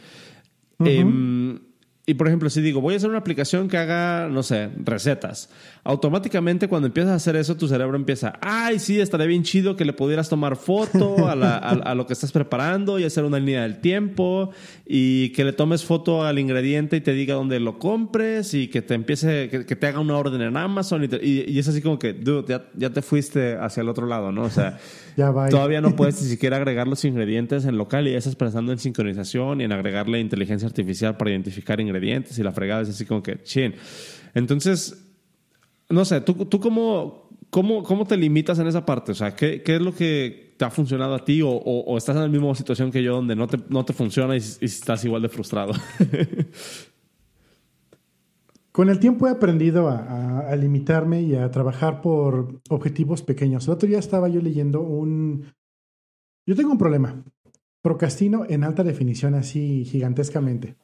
Y por ejemplo, si digo, voy a hacer una aplicación que haga, no sé, recetas. Automáticamente cuando empiezas a hacer eso, tu cerebro empieza, ay, sí, estaría bien chido que le pudieras tomar foto a, lo que estás preparando y hacer una línea del tiempo y que le tomes foto al ingrediente y te diga dónde lo compres y que te empiece, que, te haga una orden en Amazon y, es así como que, dude, ya, ya, te fuiste hacia el otro lado, ¿no? O sea, todavía no puedes ni siquiera agregar los ingredientes en local y ya estás pensando en sincronización y en agregarle inteligencia artificial para identificar ingredientes y la fregada es así como que, chin. Entonces, no sé, ¿tú, tú cómo, cómo, cómo te limitas en esa parte? O sea, ¿qué, qué es lo que te ha funcionado a ti o, estás en la misma situación que yo donde no te, no te funciona y, estás igual de frustrado? Con el tiempo he aprendido a, a, limitarme y a trabajar por objetivos pequeños. El otro día estaba yo leyendo un... Yo tengo un problema. Procrastino en alta definición así gigantescamente.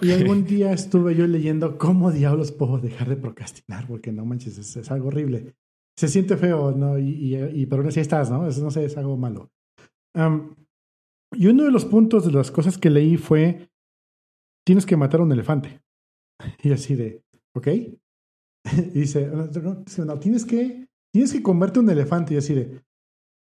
Y algún día estuve yo leyendo cómo diablos puedo dejar de procrastinar, porque no manches, es, algo horrible. Se siente feo, ¿no? Y, y, pero aún así estás, ¿no? no sé, es algo malo. y uno de los puntos de las cosas que leí fue, tienes que matar a un elefante. Y así de, ¿ok? Y dice, no, tienes que, tienes que comerte un elefante. Y así de,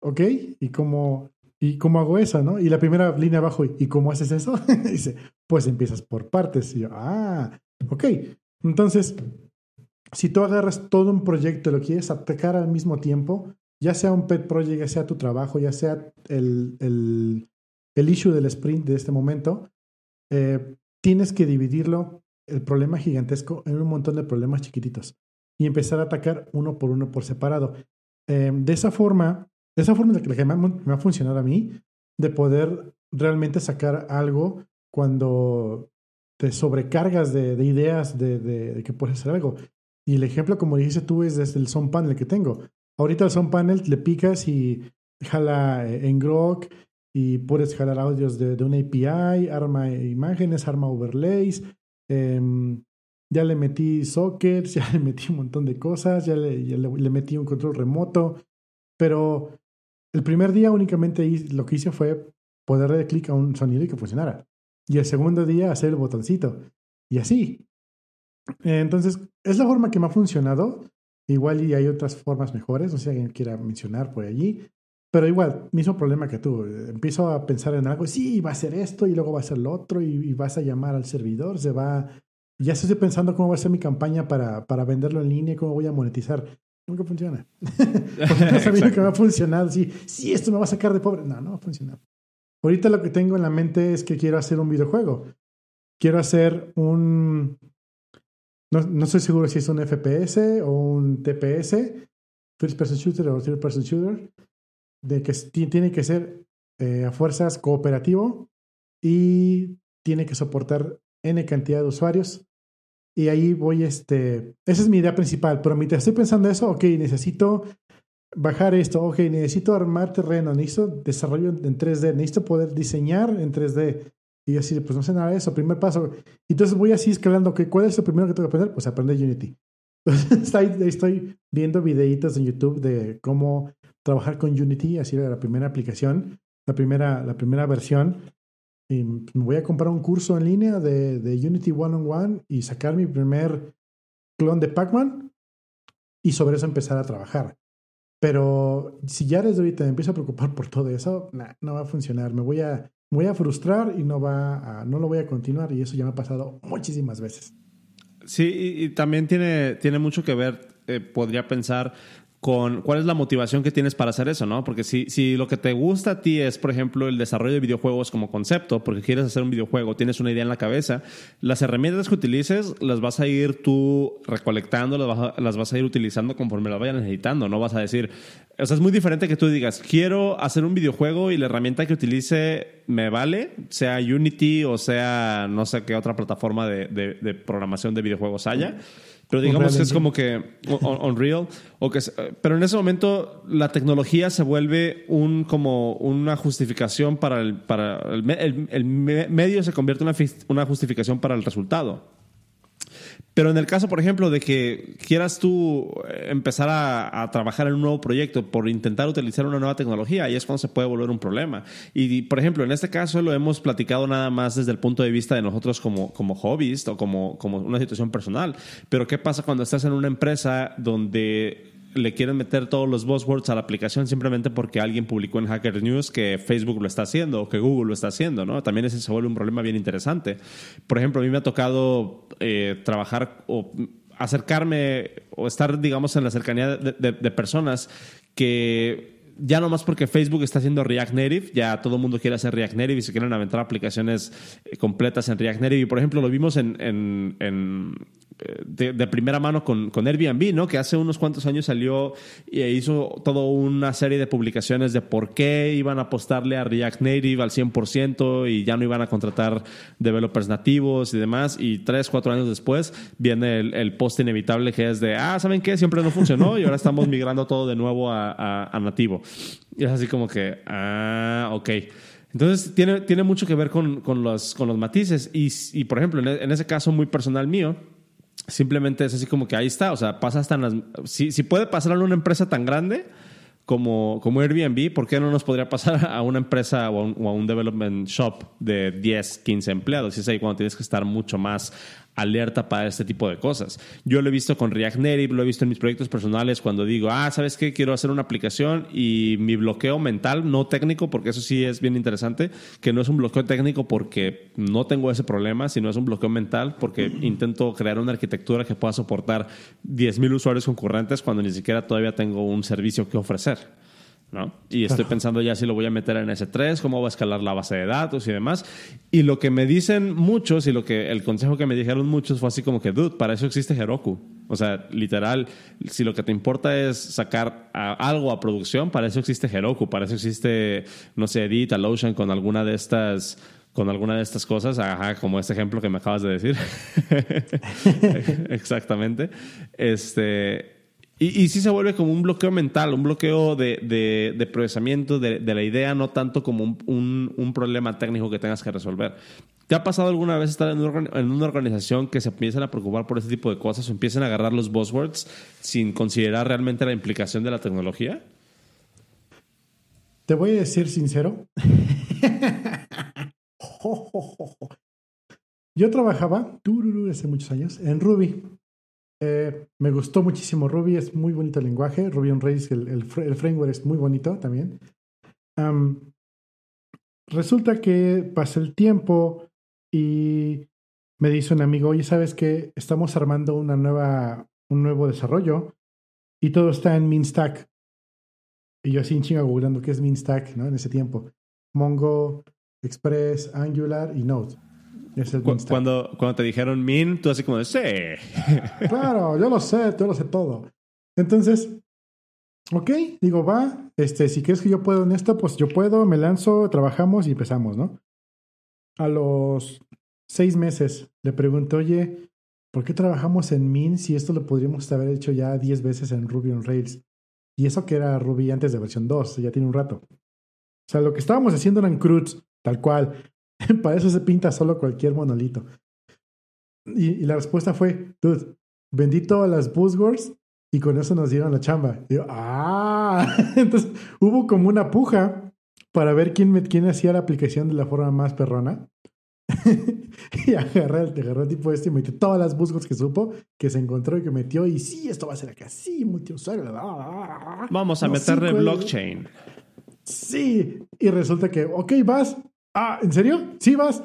¿ok? Y como ¿Y cómo hago eso, no? Y la primera línea abajo, ¿y cómo haces eso? Dice, pues empiezas por partes. Y yo, ah, ok. Entonces, si tú agarras todo un proyecto y lo quieres atacar al mismo tiempo, ya sea un pet project, ya sea tu trabajo, ya sea el, el, el issue del sprint de este momento, eh, tienes que dividirlo, el problema gigantesco, en un montón de problemas chiquititos y empezar a atacar uno por uno por separado. Eh, de esa forma, de esa forma es la que me ha, funcionado a mí, de poder realmente sacar algo cuando te sobrecargas de, de ideas de, que puedes hacer algo. Y el ejemplo, como dijiste tú, es desde el Sound Panel que tengo. Ahorita el Sound Panel le picas y jala eh, en Grok y puedes jalar audios de una API, arma imágenes, arma overlays. Em, ya le metí sockets, ya le metí un montón de cosas, ya le, le, metí un control remoto. Pero el primer día únicamente lo que hice fue poder darle clic a un sonido y que funcionara. Y el segundo día hacer el botoncito. Y así. Entonces, es la forma que me ha funcionado. Igual y hay otras formas mejores, no sé si alguien quiera mencionar por allí. Pero igual, mismo problema que tú. Empiezo a pensar en algo, sí, va a ser esto y luego va a ser lo otro y, vas a llamar al servidor, se va... Ya estoy pensando cómo va a ser mi campaña para, para venderlo en línea, cómo voy a monetizar. Nunca funciona. Porque no sabía que va a funcionar. Sí, sí, esto me va a sacar de pobre. No, no va a funcionar. Ahorita lo que tengo en la mente es que quiero hacer un videojuego. Quiero hacer un... No, no estoy seguro si es un FPS o un TPS, First Person Shooter o Third Person Shooter, de que tiene que ser eh, a fuerzas cooperativo y tiene que soportar N cantidad de usuarios. Y ahí voy, este, esa es mi idea principal, pero mientras estoy pensando eso, ok, necesito bajar esto, ok, necesito armar terreno, necesito desarrollo en 3D, necesito poder diseñar en 3D. Y así, pues no sé nada de eso, primer paso. Entonces voy así escalando, ok, ¿cuál es lo primero que tengo que aprender? Pues aprender Unity. estoy viendo videitos en YouTube de cómo trabajar con Unity, así era la primera aplicación, la primera, la primera versión. Y me voy a comprar un curso en línea de, de Unity One on One y sacar mi primer clon de Pac-Man y sobre eso empezar a trabajar. Pero si ya desde ahorita me empiezo a preocupar por todo eso, no va a funcionar. Me voy a, voy a frustrar y no, va a, no lo voy a continuar. Y eso ya me ha pasado muchísimas veces. Sí, y, también tiene, tiene mucho que ver, eh, podría pensar, con cuál es la motivación que tienes para hacer eso, ¿no? Porque si, si lo que te gusta a ti es, por ejemplo, el desarrollo de videojuegos como concepto, porque quieres hacer un videojuego, tienes una idea en la cabeza, las herramientas que utilices las vas a ir tú recolectando, las vas a, las vas a ir utilizando conforme las vayas necesitando, no vas a decir, o sea, es muy diferente que tú digas, quiero hacer un videojuego y la herramienta que utilice me vale, sea Unity o sea no sé qué otra plataforma de, de, programación de videojuegos haya. Pero digamos que es como que Unreal. O que, pero en ese momento la tecnología se vuelve un, como una justificación para el, para el, el, medio se convierte en una, una justificación para el resultado. Pero en el caso, por ejemplo, de que quieras tú eh, empezar a, trabajar en un nuevo proyecto por intentar utilizar una nueva tecnología, ahí es cuando se puede volver un problema. Y, por ejemplo, en este caso lo hemos platicado nada más desde el punto de vista de nosotros como, como hobbies o como, como una situación personal. Pero ¿qué pasa cuando estás en una empresa donde le quieren meter todos los buzzwords a la aplicación simplemente porque alguien publicó en Hacker News que Facebook lo está haciendo o que Google lo está haciendo, ¿no? También ese se vuelve un problema bien interesante. Por ejemplo, a mí me ha tocado eh, trabajar o acercarme o estar, digamos, en la cercanía de, personas que ya no más porque Facebook está haciendo React Native, ya todo el mundo quiere hacer React Native y se quieren aventar aplicaciones eh, completas en React Native. Y por ejemplo, lo vimos en, en de, primera mano con, con, Airbnb, ¿no? Que hace unos cuantos años salió e hizo toda una serie de publicaciones de por qué iban a apostarle a React Native al 100% y ya no iban a contratar developers nativos y demás. Y tres, cuatro años después viene el, post inevitable que es de, ah, ¿saben qué? Siempre no funcionó y ahora estamos migrando todo de nuevo a, nativo. Y es así como que, ah, ok. Entonces tiene, tiene mucho que ver con, con, los, con los matices. Y, y por ejemplo, en, en ese caso muy personal mío, simplemente es así como que ahí está, o sea, pasa hasta en las... Si, si puede pasar a una empresa tan grande como, como Airbnb, ¿por qué no nos podría pasar a una empresa o a un, development shop de 10, 15 empleados? Y es ahí cuando tienes que estar mucho más alerta para este tipo de cosas. Yo lo he visto con React Native, lo he visto en mis proyectos personales cuando digo, ah, ¿sabes qué? Quiero hacer una aplicación y mi bloqueo mental, no técnico, porque eso sí es bien interesante, que no es un bloqueo técnico porque no tengo ese problema, sino es un bloqueo mental porque intento crear una arquitectura que pueda soportar 10.000 usuarios concurrentes cuando ni siquiera todavía tengo un servicio que ofrecer. ¿No? Y estoy pensando ya si lo voy a meter en S3, cómo voy a escalar la base de datos y demás. Y lo que me dicen muchos y lo que el consejo que me dijeron muchos fue así como que, dude, para eso existe Heroku. O sea, literal, si lo que te importa es sacar algo a producción, para eso existe Heroku, para eso existe, no sé, DigitalOcean con alguna de estas con alguna de estas cosas, ajá, como este ejemplo que me acabas de decir. Exactamente. Este, y, y, sí se vuelve como un bloqueo mental, un bloqueo de, de, de procesamiento de, de, la idea, no tanto como un, un, un, problema técnico que tengas que resolver. ¿Te ha pasado alguna vez estar en una, en una organización que se empiecen a preocupar por este tipo de cosas o empiecen a agarrar los buzzwords sin considerar realmente la implicación de la tecnología? Te voy a decir sincero. Yo trabajaba hace muchos años en Ruby. Eh, me gustó muchísimo Ruby, es muy bonito el lenguaje. Ruby on Rails, el, el, framework es muy bonito también. Resulta que pasa el tiempo y me dice un amigo, oye, ¿sabes qué? Estamos armando una nueva, un nuevo desarrollo y todo está en MinStack. Y yo así en chinga googlando qué es MinStack, ¿no? En ese tiempo. Mongo, Express, Angular y Node. Cuando, cuando te dijeron min, tú así como de, sí. Claro, yo lo sé, yo lo sé todo. Entonces, ok, digo, va, este, si crees que yo puedo en esto, pues yo puedo, me lanzo, trabajamos y empezamos, ¿no? A los seis meses le pregunto, oye, ¿por qué trabajamos en Min si esto lo podríamos haber hecho ya diez veces en Ruby on Rails? Y eso que era Ruby antes de versión 2, ya tiene un rato. O sea, lo que estábamos haciendo eran CRUDs, tal cual. Para eso se pinta solo cualquier monolito. Y, la respuesta fue, dude, vendí todas las buzzwords y con eso nos dieron la chamba. Y yo, ah, entonces hubo como una puja para ver quién, quién hacía la aplicación de la forma más perrona. y agarré, agarré el tipo este y metió todas las buzzwords que supo, que se encontró y que metió. Y sí, esto va a ser acá, sí, multiusuario. Vamos a meterle blockchain. Sí, y resulta que, ok, vas, ah, ¿en serio? ¿Sí vas?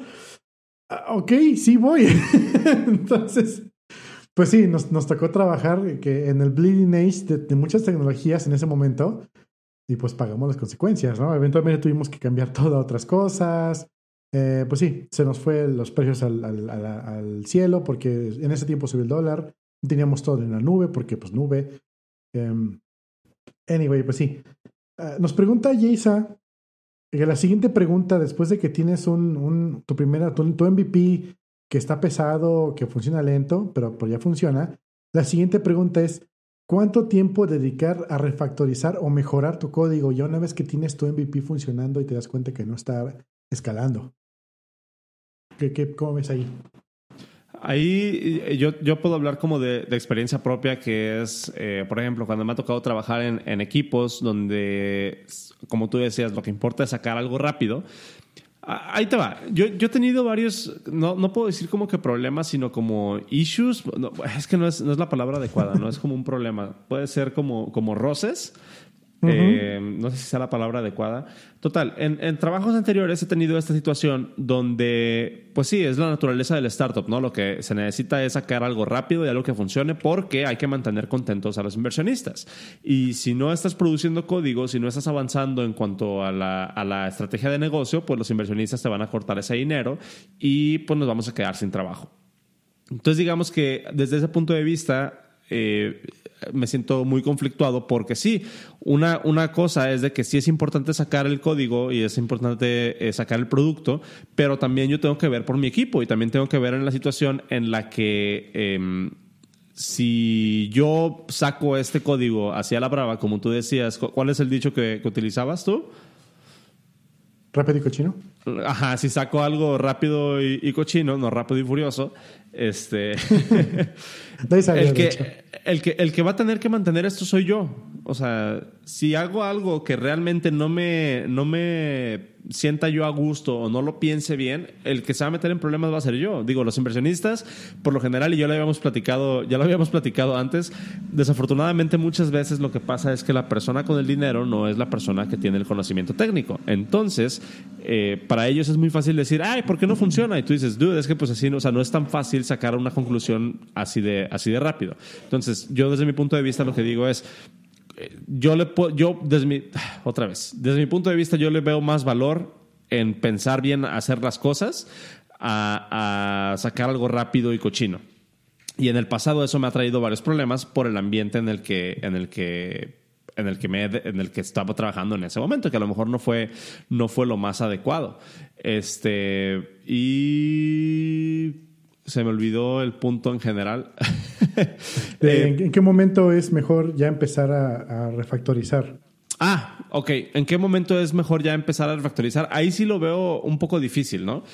Ah, ok, sí voy. Entonces, pues sí, nos, nos, tocó trabajar que en el bleeding age de, muchas tecnologías en ese momento y pues pagamos las consecuencias, ¿no? Eventualmente tuvimos que cambiar todo a otras cosas. Eh, pues sí, se nos fue los precios al, al, cielo porque en ese tiempo subió el dólar. Teníamos todo en la nube porque pues nube. Um, anyway, pues sí. Uh, nos pregunta Jaysa la siguiente pregunta, después de que tienes un, tu primera, tu, MVP que está pesado, que funciona lento, pero, ya funciona, la siguiente pregunta es, ¿cuánto tiempo dedicar a refactorizar o mejorar tu código ya una vez que tienes tu MVP funcionando y te das cuenta que no está escalando? ¿Qué, qué, ¿Cómo ves ahí? Ahí eh, yo, yo puedo hablar como de, de experiencia propia, que es, eh, por ejemplo, cuando me ha tocado trabajar en, en, equipos donde, como tú decías, lo que importa es sacar algo rápido. Ahí te va. Yo, yo he tenido varios, no, no puedo decir como que problemas, sino como issues. No, es que no es, no es la palabra adecuada, no es como un problema. Puede ser como, como roces eh, no sé si sea la palabra adecuada. Total, en, en, trabajos anteriores he tenido esta situación donde, pues sí, es la naturaleza del startup, ¿no? Lo que se necesita es sacar algo rápido y algo que funcione porque hay que mantener contentos a los inversionistas. Y si no estás produciendo código, si no estás avanzando en cuanto a la, a la estrategia de negocio, pues los inversionistas te van a cortar ese dinero y pues nos vamos a quedar sin trabajo. Entonces digamos que desde ese punto de vista eh, me siento muy conflictuado porque sí, una, una cosa es de que sí es importante sacar el código y es importante eh, sacar el producto, pero también yo tengo que ver por mi equipo y también tengo que ver en la situación en la que... Eh, si yo saco este código hacia la brava, como tú decías, ¿cuál es el dicho que, que utilizabas tú? Rápido y cochino. Ajá, si saco algo rápido y, y cochino, no rápido y furioso, este. el, que, el, que, el que va a tener que mantener esto soy yo. O sea, si hago algo que realmente no me, no me sienta yo a gusto o no lo piense bien, el que se va a meter en problemas va a ser yo. Digo, los inversionistas, por lo general, y yo lo habíamos platicado, ya lo habíamos platicado antes, desafortunadamente muchas veces lo que pasa es que la persona con el dinero no es la persona que tiene el conocimiento técnico. Entonces, eh, para ellos es muy fácil decir, ay, ¿por qué no funciona? Y tú dices, dude, es que pues así, o sea, no es tan fácil sacar una conclusión así de, así de rápido. Entonces, yo desde mi punto de vista lo que digo es, yo le yo desde mi, otra vez, desde mi punto de vista yo le veo más valor en pensar bien hacer las cosas a, sacar algo rápido y cochino. Y en el pasado eso me ha traído varios problemas por el ambiente en el que en el que en el que me en el que estaba trabajando en ese momento que a lo mejor no fue no fue lo más adecuado. Este y se me olvidó el punto en general. ¿En qué momento es mejor ya empezar a, refactorizar? Ah, ok. ¿En qué momento es mejor ya empezar a refactorizar? Ahí sí lo veo un poco difícil, ¿no?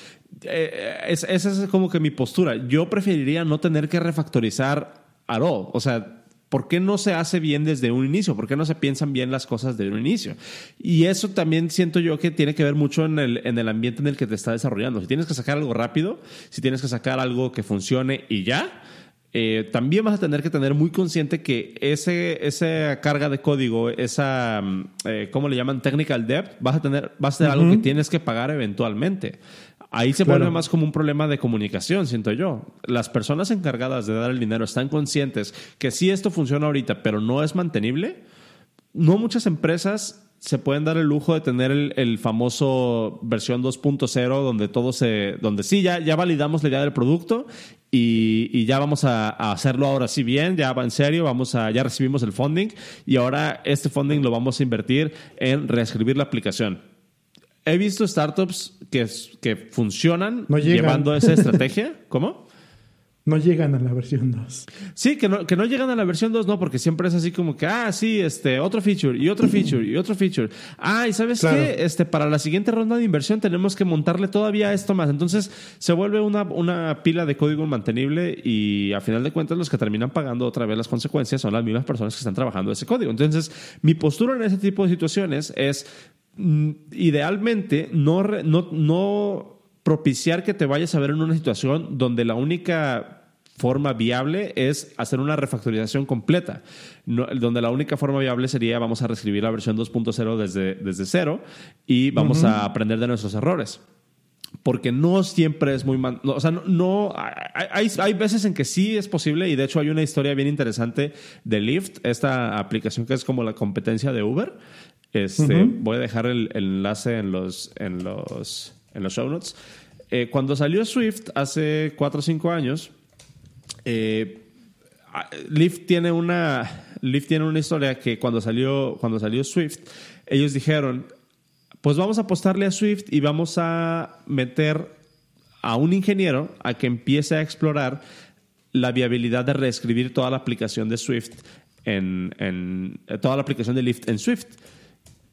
Eh, esa es como que mi postura. Yo preferiría no tener que refactorizar at all. O sea, ¿Por qué no se hace bien desde un inicio? ¿Por qué no se piensan bien las cosas desde un inicio? Y eso también siento yo que tiene que ver mucho en el, en el ambiente en el que te está desarrollando. Si tienes que sacar algo rápido, si tienes que sacar algo que funcione y ya, eh, también vas a tener que tener muy consciente que ese, esa carga de código, esa, mm, eh, ¿cómo le llaman? Technical debt, vas a tener, va a ser algo que tienes que pagar eventualmente. Ahí se vuelve más como un problema de comunicación, siento yo. Las personas encargadas de dar el dinero están conscientes que si esto funciona ahorita, pero no es mantenible. No muchas empresas se pueden dar el lujo de tener el, famoso versión 2.0 donde todo se, donde sí, ya, ya validamos la idea del producto y, ya vamos a, a, hacerlo ahora sí bien, ya va en serio, vamos a, ya recibimos el funding y ahora este funding lo vamos a invertir en reescribir la aplicación he visto startups que, que funcionan llevando esa estrategia. ¿Cómo? No llegan a la versión 2. Sí, que no, que no llegan a la versión 2, no, porque siempre es así como que, ah, sí, este, otro feature, y otro feature, y otro feature. Ah, y sabes qué, este, para la siguiente ronda de inversión tenemos que montarle todavía esto más. Entonces se vuelve una, una pila de código mantenible y a final de cuentas los que terminan pagando otra vez las consecuencias son las mismas personas que están trabajando ese código. Entonces, mi postura en ese tipo de situaciones es idealmente no, no, no propiciar que te vayas a ver en una situación donde la única forma viable es hacer una refactorización completa, donde la única forma viable sería vamos a reescribir la versión 2.0 desde, desde cero y vamos a aprender de nuestros errores. Porque no siempre es muy... o sea, no, hay, hay, veces en que sí es posible y de hecho hay una historia bien interesante de Lyft, esta aplicación que es como la competencia de Uber, este, Voy a dejar el, enlace en los, en los, en los show notes. Eh, cuando salió Swift hace 4 o 5 años, eh, Lyft tiene una Lyft tiene una historia que cuando salió cuando salió Swift ellos dijeron pues vamos a apostarle a Swift y vamos a meter a un ingeniero a que empiece a explorar la viabilidad de reescribir toda la aplicación de Swift en, en toda la aplicación de Lyft en Swift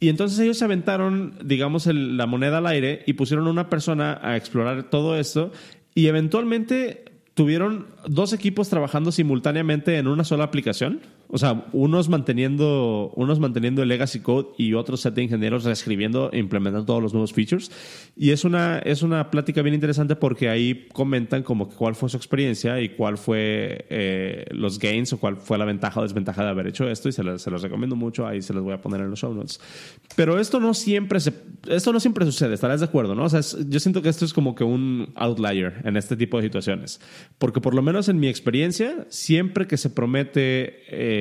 y entonces ellos se aventaron, digamos, la moneda al aire y pusieron a una persona a explorar todo esto. Y eventualmente tuvieron dos equipos trabajando simultáneamente en una sola aplicación o sea, unos manteniendo, unos manteniendo el legacy code y otros set de ingenieros reescribiendo e implementando todos los nuevos features. Y es una, es una plática bien interesante porque ahí comentan como que cuál fue su experiencia y cuál fue eh, los gains o cuál fue la ventaja o desventaja de haber hecho esto. Y se los, se los recomiendo mucho. Ahí se los voy a poner en los show notes. Pero esto no siempre se, esto no siempre sucede. Estarás de acuerdo, ¿no? O sea, yo siento que esto es como que un outlier en este tipo de situaciones. Porque por lo menos en mi experiencia, siempre que se promete eh,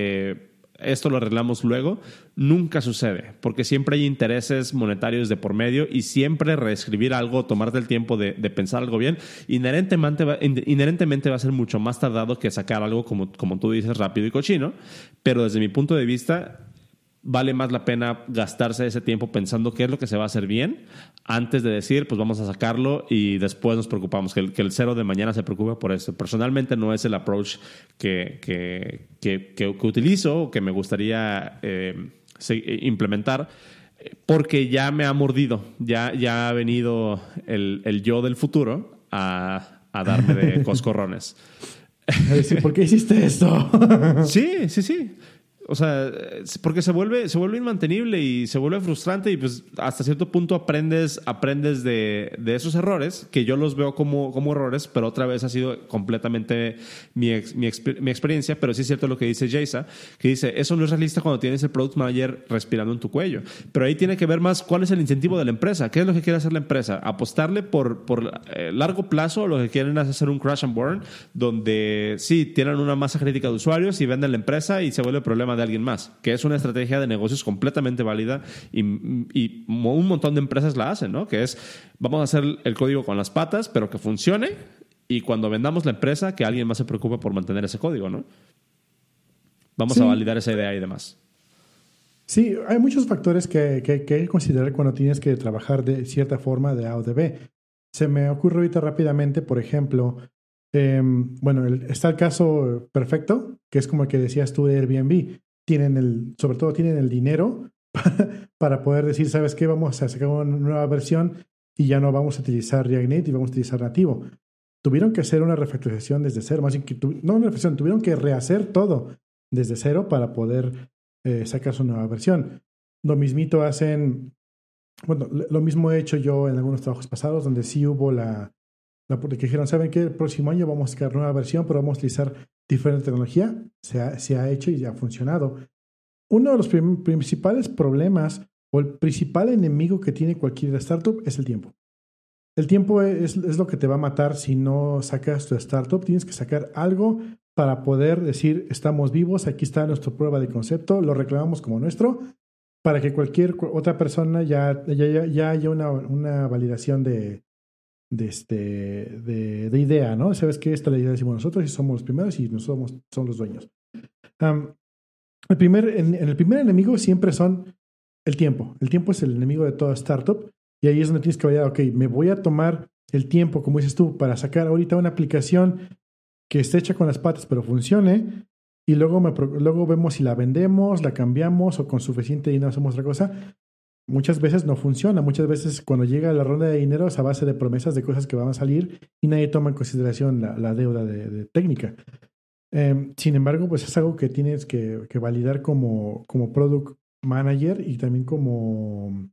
esto lo arreglamos luego, nunca sucede, porque siempre hay intereses monetarios de por medio y siempre reescribir algo, tomarte el tiempo de, pensar algo bien, inherentemente va, inherentemente va a ser mucho más tardado que sacar algo como, como tú dices, rápido y cochino, pero desde mi punto de vista, vale más la pena gastarse ese tiempo pensando qué es lo que se va a hacer bien antes de decir, pues vamos a sacarlo y después nos preocupamos, que el, que el cero de mañana se preocupe por eso. Personalmente no es el approach que, que, que, que utilizo o que me gustaría eh, implementar porque ya me ha mordido, ya, ya ha venido el, el yo del futuro a, a darme de coscorrones. ¿por qué hiciste esto? sí, sí, sí. O sea, porque se vuelve, se vuelve inmantenible y se vuelve frustrante y pues hasta cierto punto aprendes, aprendes de, de esos errores, que yo los veo como, como errores, pero otra vez ha sido completamente mi, mi, experiencia, pero sí es cierto lo que dice Jaysa, que dice, eso no es realista cuando tienes el product manager respirando en tu cuello, pero ahí tiene que ver más cuál es el incentivo de la empresa, qué es lo que quiere hacer la empresa, apostarle por, por eh, largo plazo, lo que quieren hacer un crash and burn, donde sí, tienen una masa crítica de usuarios y venden la empresa y se vuelve problema de alguien más, que es una estrategia de negocios completamente válida y, y un montón de empresas la hacen, ¿no? Que es, vamos a hacer el código con las patas, pero que funcione y cuando vendamos la empresa, que alguien más se preocupe por mantener ese código, ¿no? Vamos a validar esa idea y demás. Sí, hay muchos factores que, que, que, hay que considerar cuando tienes que trabajar de cierta forma de A o de B. Se me ocurre ahorita rápidamente, por ejemplo, eh, bueno, está el caso perfecto, que es como el que decías tú de Airbnb. Tienen el, sobre todo tienen el dinero para, para poder decir, ¿sabes qué? Vamos a sacar una nueva versión y ya no vamos a utilizar React Native, vamos a utilizar nativo. Tuvieron que hacer una refactorización desde cero, más bien que no una refactorización, tuvieron que rehacer todo desde cero para poder eh, sacar su nueva versión. Lo mismito hacen, bueno, lo mismo he hecho yo en algunos trabajos pasados donde sí hubo la, la que dijeron, ¿saben qué? El próximo año vamos a sacar nueva versión, pero vamos a utilizar diferente tecnología. Se ha, se ha hecho y ha funcionado. Uno de los principales problemas o el principal enemigo que tiene cualquier startup es el tiempo. El tiempo es, es, lo que te va a matar si no sacas tu startup. Tienes que sacar algo para poder decir, estamos vivos, aquí está nuestra prueba de concepto, lo reclamamos como nuestro, para que cualquier otra persona ya, ya, ya haya una, una validación de, de, este, de, de, idea, ¿no? Sabes que esta la idea decimos nosotros y somos los primeros y nosotros somos, los dueños. el primer, en, el primer enemigo siempre son el tiempo. El tiempo es el enemigo de toda startup y ahí es donde tienes que validar, ok, me voy a tomar el tiempo, como dices tú, para sacar ahorita una aplicación que esté hecha con las patas pero funcione y luego, me, luego vemos si la vendemos, la cambiamos o con suficiente dinero hacemos otra cosa muchas veces no funciona. Muchas veces cuando llega la ronda de dinero es a base de promesas de cosas que van a salir y nadie toma en consideración la, deuda de, técnica. Em, sin embargo, pues es algo que tienes que, validar como, como product manager y también como,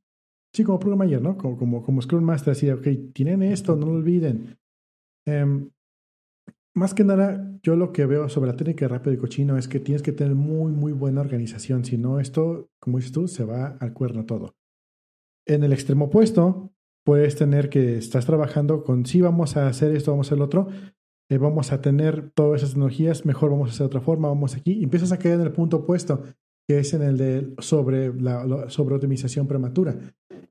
sí, como product manager, ¿no? Como, como, como Scrum Master, así ok, tienen esto, no lo olviden. Em, más que nada, yo lo que veo sobre la técnica rápido y cochino es que tienes que tener muy, muy buena organización. Si no, esto, como dices tú, se va al cuerno todo. En el extremo opuesto, puedes tener que estás trabajando con, sí, vamos a hacer esto, vamos a hacer lo otro, eh, vamos a tener todas esas tecnologías, mejor vamos a hacer otra forma, vamos aquí. Y empiezas a caer en el punto opuesto, que es en el de sobre, la, sobre optimización prematura.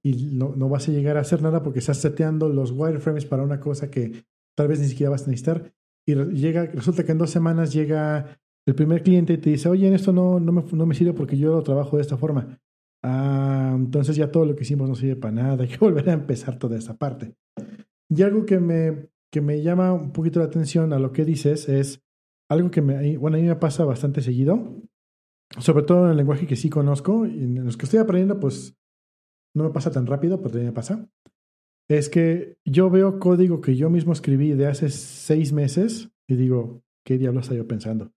Y no, no vas a llegar a hacer nada porque estás seteando los wireframes para una cosa que tal vez ni siquiera vas a necesitar. Y llega, resulta que en dos semanas llega el primer cliente y te dice, oye, esto no, no, me, no me sirve porque yo lo trabajo de esta forma. Ah, entonces ya todo lo que hicimos no sirve para nada, hay que volver a empezar toda esta parte. Y algo que me, que me llama un poquito la atención a lo que dices es algo que me, bueno, a mí me pasa bastante seguido, sobre todo en el lenguaje que sí conozco, y en los que estoy aprendiendo, pues no me pasa tan rápido, pero también me pasa. Es que yo veo código que yo mismo escribí de hace seis meses y digo, ¿qué diablos estoy yo pensando?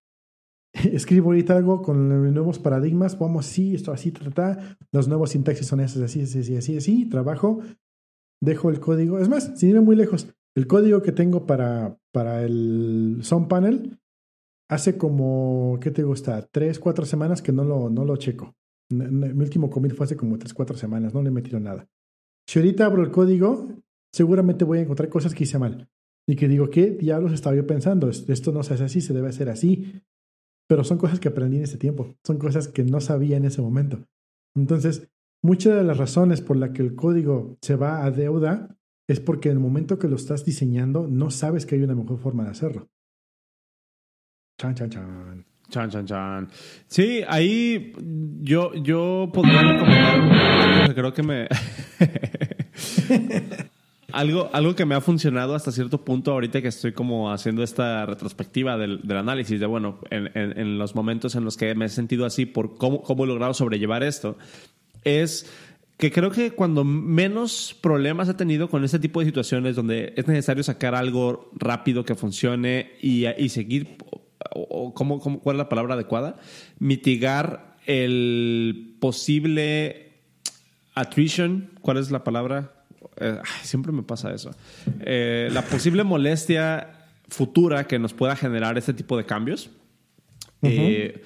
Escribo ahorita algo con nuevos paradigmas, vamos, sí, esto así, trata, los nuevos sintaxis son esos, así, así, así, así, así, trabajo, dejo el código. Es más, sin irme muy lejos, el código que tengo para, para el Sound Panel hace como, ¿qué te gusta? Tres, cuatro semanas que no lo, no lo checo. Mi último commit fue hace como tres, cuatro semanas, no le he metido nada. Si ahorita abro el código, seguramente voy a encontrar cosas que hice mal. Y que digo, ¿qué diablos estaba yo pensando? Esto no se hace así, se debe hacer así pero son cosas que aprendí en ese tiempo, son cosas que no sabía en ese momento. Entonces, muchas de las razones por las que el código se va a deuda es porque en el momento que lo estás diseñando no sabes que hay una mejor forma de hacerlo. Chan, chan, chan. Chan, chan, chan. Sí, ahí yo, yo podría recomendar creo que me... algo, algo que me ha funcionado hasta cierto punto ahorita que estoy como haciendo esta retrospectiva del, análisis de, bueno, en, los momentos en los que me he sentido así por cómo, cómo he logrado sobrellevar esto, es que creo que cuando menos problemas he tenido con este tipo de situaciones donde es necesario sacar algo rápido que funcione y, y seguir o cómo, ¿cuál es la palabra adecuada? Mitigar el posible attrition, ¿cuál es la palabra? Eh, siempre me pasa eso. Eh, la posible molestia futura que nos pueda generar este tipo de cambios. Eh,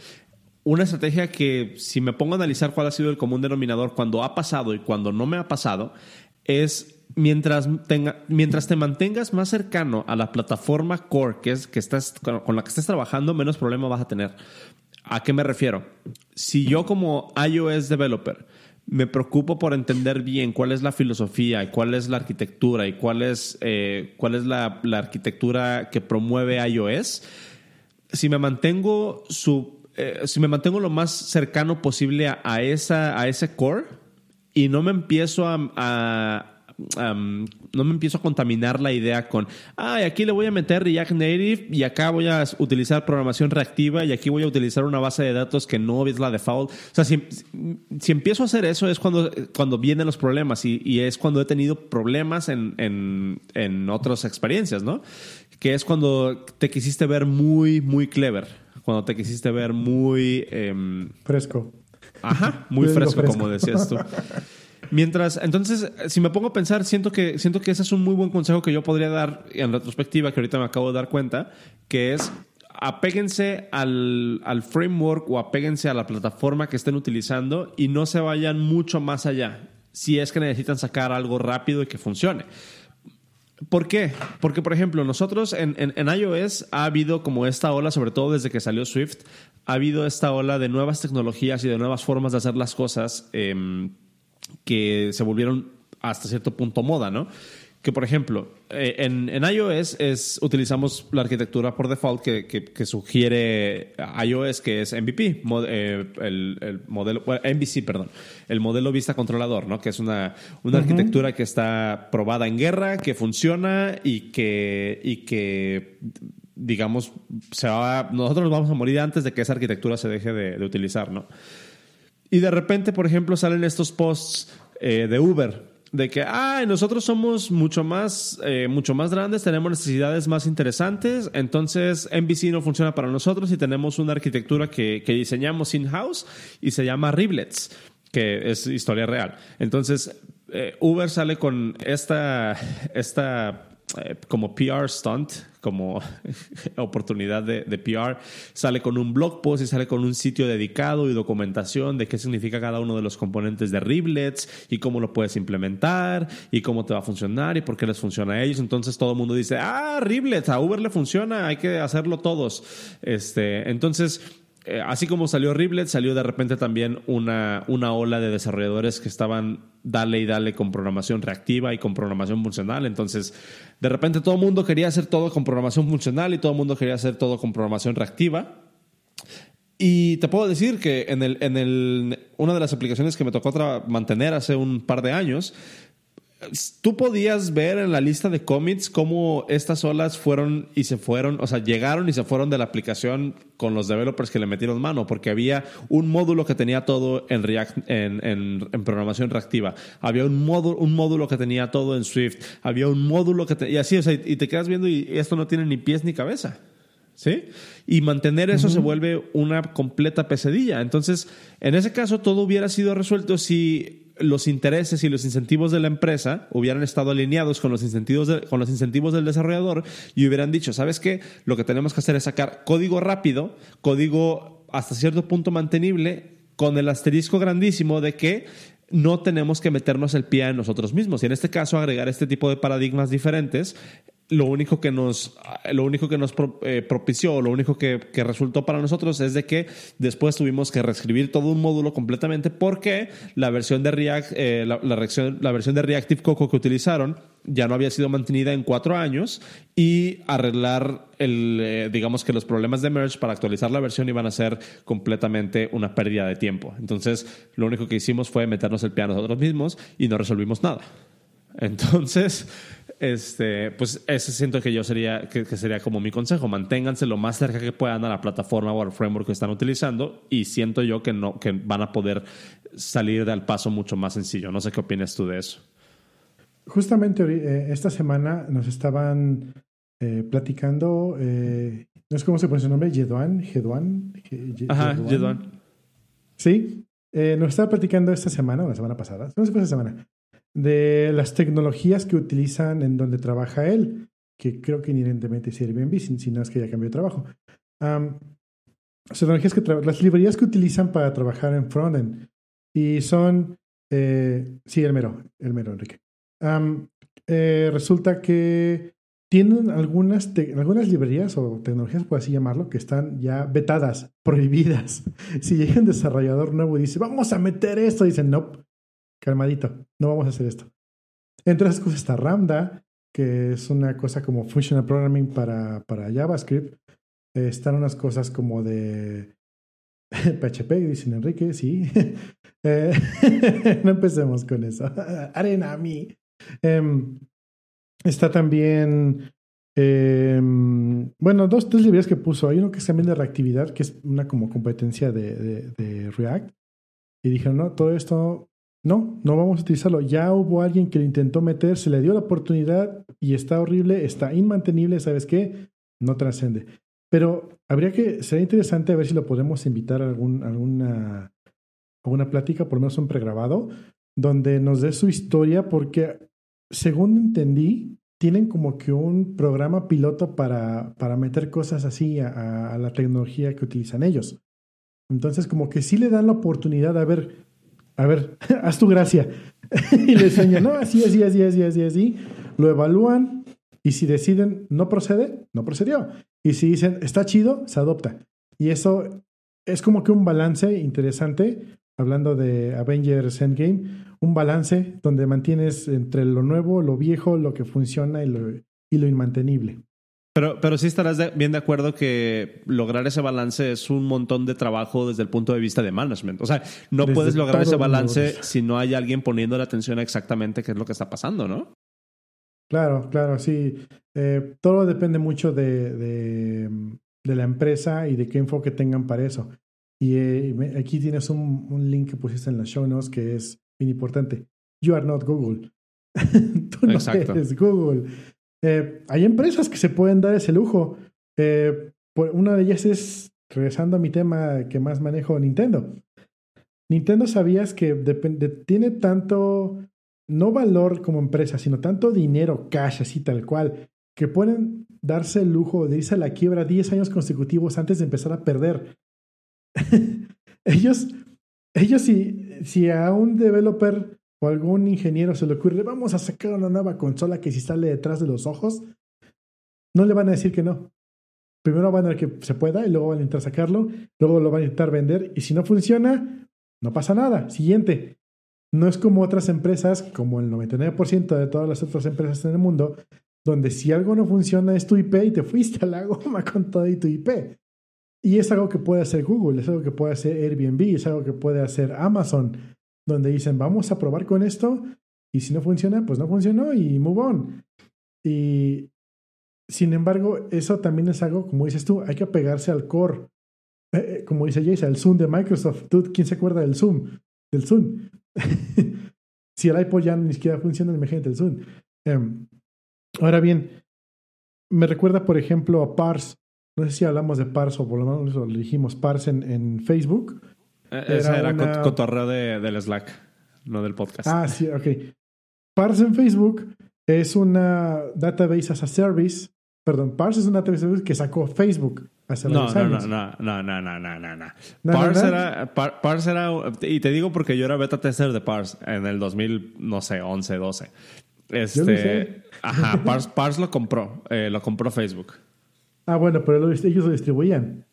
una estrategia que si me pongo a analizar cuál ha sido el común denominador cuando ha pasado y cuando no me ha pasado, es mientras, tenga, mientras te mantengas más cercano a la plataforma core que, es, que estás, con la que estás trabajando, menos problema vas a tener. ¿A qué me refiero? Si yo como iOS developer me preocupo por entender bien cuál es la filosofía y cuál es la arquitectura y cuál es, eh, cuál es la, arquitectura que promueve iOS, si me mantengo su, eh, si me mantengo lo más cercano posible a, esa, a ese core y no me empiezo a no me empiezo a contaminar la idea con, ay, aquí le voy a meter React Native y acá voy a utilizar programación reactiva y aquí voy a utilizar una base de datos que no es la default. O sea, si, si empiezo a hacer eso es cuando, cuando vienen los problemas y, y es cuando he tenido problemas en, en, en otras experiencias, ¿no? Que es cuando te quisiste ver muy, muy clever, cuando te quisiste ver muy... Em, fresco. Ajá, muy fresco, como decías tú. Mientras, entonces, si me pongo a pensar, siento que, siento que ese es un muy buen consejo que yo podría dar en retrospectiva, que ahorita me acabo de dar cuenta, que es apéguense al, al framework o apéguense a la plataforma que estén utilizando y no se vayan mucho más allá, si es que necesitan sacar algo rápido y que funcione. ¿Por qué? Porque, por ejemplo, nosotros en, en, iOS ha habido como esta ola, sobre todo desde que salió Swift, ha habido esta ola de nuevas tecnologías y de nuevas formas de hacer las cosas. Eh, que se volvieron hasta cierto punto moda, ¿no? Que, por ejemplo, eh, en, en, iOS es, utilizamos la arquitectura por default que, que, sugiere iOS, que es MVP, eh, el, modelo, MVC, perdón, el modelo vista controlador, ¿no? Que es una, una arquitectura que está probada en guerra, que funciona y que, y que digamos, se va, nosotros nos vamos a morir antes de que esa arquitectura se deje de, de utilizar, ¿no? Y de repente, por ejemplo, salen estos posts eh, de Uber de que, ah, nosotros somos mucho más, eh, mucho más grandes, tenemos necesidades más interesantes, entonces MVC no funciona para nosotros y tenemos una arquitectura que, que diseñamos in-house y se llama Riblets, que es historia real. Entonces, eh, Uber sale con esta, esta como PR stunt, como oportunidad de, PR, sale con un blog post y sale con un sitio dedicado y documentación de qué significa cada uno de los componentes de Riblets y cómo lo puedes implementar y cómo te va a funcionar y por qué les funciona a ellos. Entonces todo el mundo dice, ah, Riblets, a Uber le funciona, hay que hacerlo todos. Este, entonces eh, así como salió Riblet, salió de repente también una, una ola de desarrolladores que estaban dale y dale con programación reactiva y con programación funcional. Entonces, de repente todo el mundo quería hacer todo con programación funcional y todo el mundo quería hacer todo con programación reactiva. Y te puedo decir que en, el, en el, una de las aplicaciones que me tocó mantener hace un par de años, Tú podías ver en la lista de commits cómo estas olas fueron y se fueron, o sea, llegaron y se fueron de la aplicación con los developers que le metieron mano, porque había un módulo que tenía todo en, React, en, en, programación reactiva, había un módulo, un módulo que tenía todo en Swift, había un módulo que tenía, y así, o sea, y te quedas viendo y esto no tiene ni pies ni cabeza. ¿Sí? Y mantener eso se vuelve una completa pesadilla. Entonces, en ese caso, todo hubiera sido resuelto si los intereses y los incentivos de la empresa hubieran estado alineados con los incentivos, con los incentivos del desarrollador y hubieran dicho, ¿sabes qué? Lo que tenemos que hacer es sacar código rápido, código hasta cierto punto mantenible, con el asterisco grandísimo de que no tenemos que meternos el pie en nosotros mismos. Y en este caso, agregar este tipo de paradigmas diferentes lo único que nos, lo único que nos eh, propició, lo único que, resultó para nosotros es de que después tuvimos que reescribir todo un módulo completamente porque la versión de React, eh, la, la, versión de Reactive Coco que utilizaron ya no había sido mantenida en cuatro años y arreglar el, eh, digamos que los problemas de merge para actualizar la versión iban a ser completamente una pérdida de tiempo. Entonces, lo único que hicimos fue meternos el piano nosotros mismos y no resolvimos nada. Entonces, este, pues ese siento que yo sería, que, sería como mi consejo. Manténganse lo más cerca que puedan a la plataforma o al framework que están utilizando y siento yo que no, que van a poder salir del paso mucho más sencillo. No sé qué opinas tú de eso. Justamente eh, esta semana nos estaban eh, platicando, eh, no es cómo se pone su nombre, Yeduan, Jeduan. Ajá, Yeduan. Sí, nos estaba platicando esta semana, o la semana pasada, no sé fue esta semana, de las tecnologías que utilizan en donde trabaja él, que creo que inherentemente es Airbnb, si no es que ya cambió de trabajo. las, tecnologías que las librerías que utilizan para trabajar en frontend y son, sí, el mero, el mero, Enrique. resulta que tienen algunas, algunas librerías o tecnologías, por así llamarlo, que están ya vetadas, prohibidas. Si llega un desarrollador nuevo y dice, vamos a meter esto, dicen, no, calmadito, no vamos a hacer esto. Entre esas cosas está Ramda, que es una cosa como functional programming para, para JavaScript. están unas cosas como de PHP, dicen Enrique, sí. Eh, no empecemos con eso. Arena a mí. Em, Está también, em, bueno, dos, tres librerías que puso. Hay uno que es también de reactividad, que es una como competencia de, de, React. Y dijeron, no, todo esto, no, no vamos a utilizarlo. Ya hubo alguien que lo intentó meter, se le dio la oportunidad y está horrible, está inmantenible, ¿sabes qué? No trascende. Pero habría que, sería interesante a ver si lo podemos invitar a algún, alguna, plática, por lo menos un pregrabado, donde nos dé su historia, porque según entendí, tienen como que un programa piloto para, para meter cosas así a, la tecnología que utilizan ellos. Entonces, como que sí le dan la oportunidad a ver, a ver, haz tu gracia. y le enseñan, no, así, así, así, así, así, así. Lo evalúan y si deciden no procede, no procedió. Y si dicen está chido, se adopta. Y eso es como que un balance interesante, hablando de Avengers Endgame, un balance donde mantienes entre lo nuevo, lo viejo, lo que funciona y lo, y lo inmantenible. Pero, pero sí estarás bien de acuerdo que lograr ese balance es un montón de trabajo desde el punto de vista de management. O sea, no puedes lograr ese balance si no hay alguien poniendo la atención a exactamente qué es lo que está pasando, ¿no? Claro, claro, sí. Eh, todo depende mucho de, de, la empresa y de qué enfoque tengan para eso. Y eh, aquí tienes un, un, link que pusiste en los show notes que es bien importante. You are not Google. Tú no eres Google. Eh, hay empresas que se pueden dar ese lujo. Eh, una de ellas es, regresando a mi tema que más manejo, Nintendo. Nintendo sabías que tiene tanto, no valor como empresa, sino tanto dinero, cash, así tal cual, que pueden darse el lujo de irse a la quiebra 10 años consecutivos antes de empezar a perder. ellos, ellos sí si a un developer o algún ingeniero se le ocurre, vamos a sacar una nueva consola que si sale detrás de los ojos, no le van a decir que no. Primero van a ver que se pueda y luego van a intentar sacarlo, luego lo van a intentar vender y si no funciona, no pasa nada. Siguiente. No es como otras empresas, como el 99% de todas las otras empresas en el mundo, donde si algo no funciona es tu IP y te fuiste a la goma con todo y tu IP. Y es algo que puede hacer Google, es algo que puede hacer Airbnb, es algo que puede hacer Amazon, donde dicen, vamos a probar con esto y si no funciona, pues no funcionó y move on. Y sin embargo, eso también es algo, como dices tú, hay que apegarse al core. Eh, eh, como dice Jason, el Zoom de Microsoft. ¿Quién se acuerda del Zoom? Del Zoom. si el iPod ya ni siquiera funciona, imagínate el Zoom. Em, ahora bien, me recuerda, por ejemplo, a Parse. No sé si hablamos de Parse o por lo menos lo dijimos Parse en, Facebook. Eh, esa era, cotorreo de, del Slack, no del podcast. Ah, sí, ok. Parse en Facebook es una database as a service. Perdón, Parse es una database que sacó Facebook hace no, varios no, años. No, no, no, no, no, no, no. Parse, Era, Parse era, y te digo porque yo era beta tester de Parse en el 2000, no sé, 11, 12. Este, ajá, Parse, Parse, lo compró, eh, lo compró Facebook. Ah, bueno, pero ellos lo distribuían.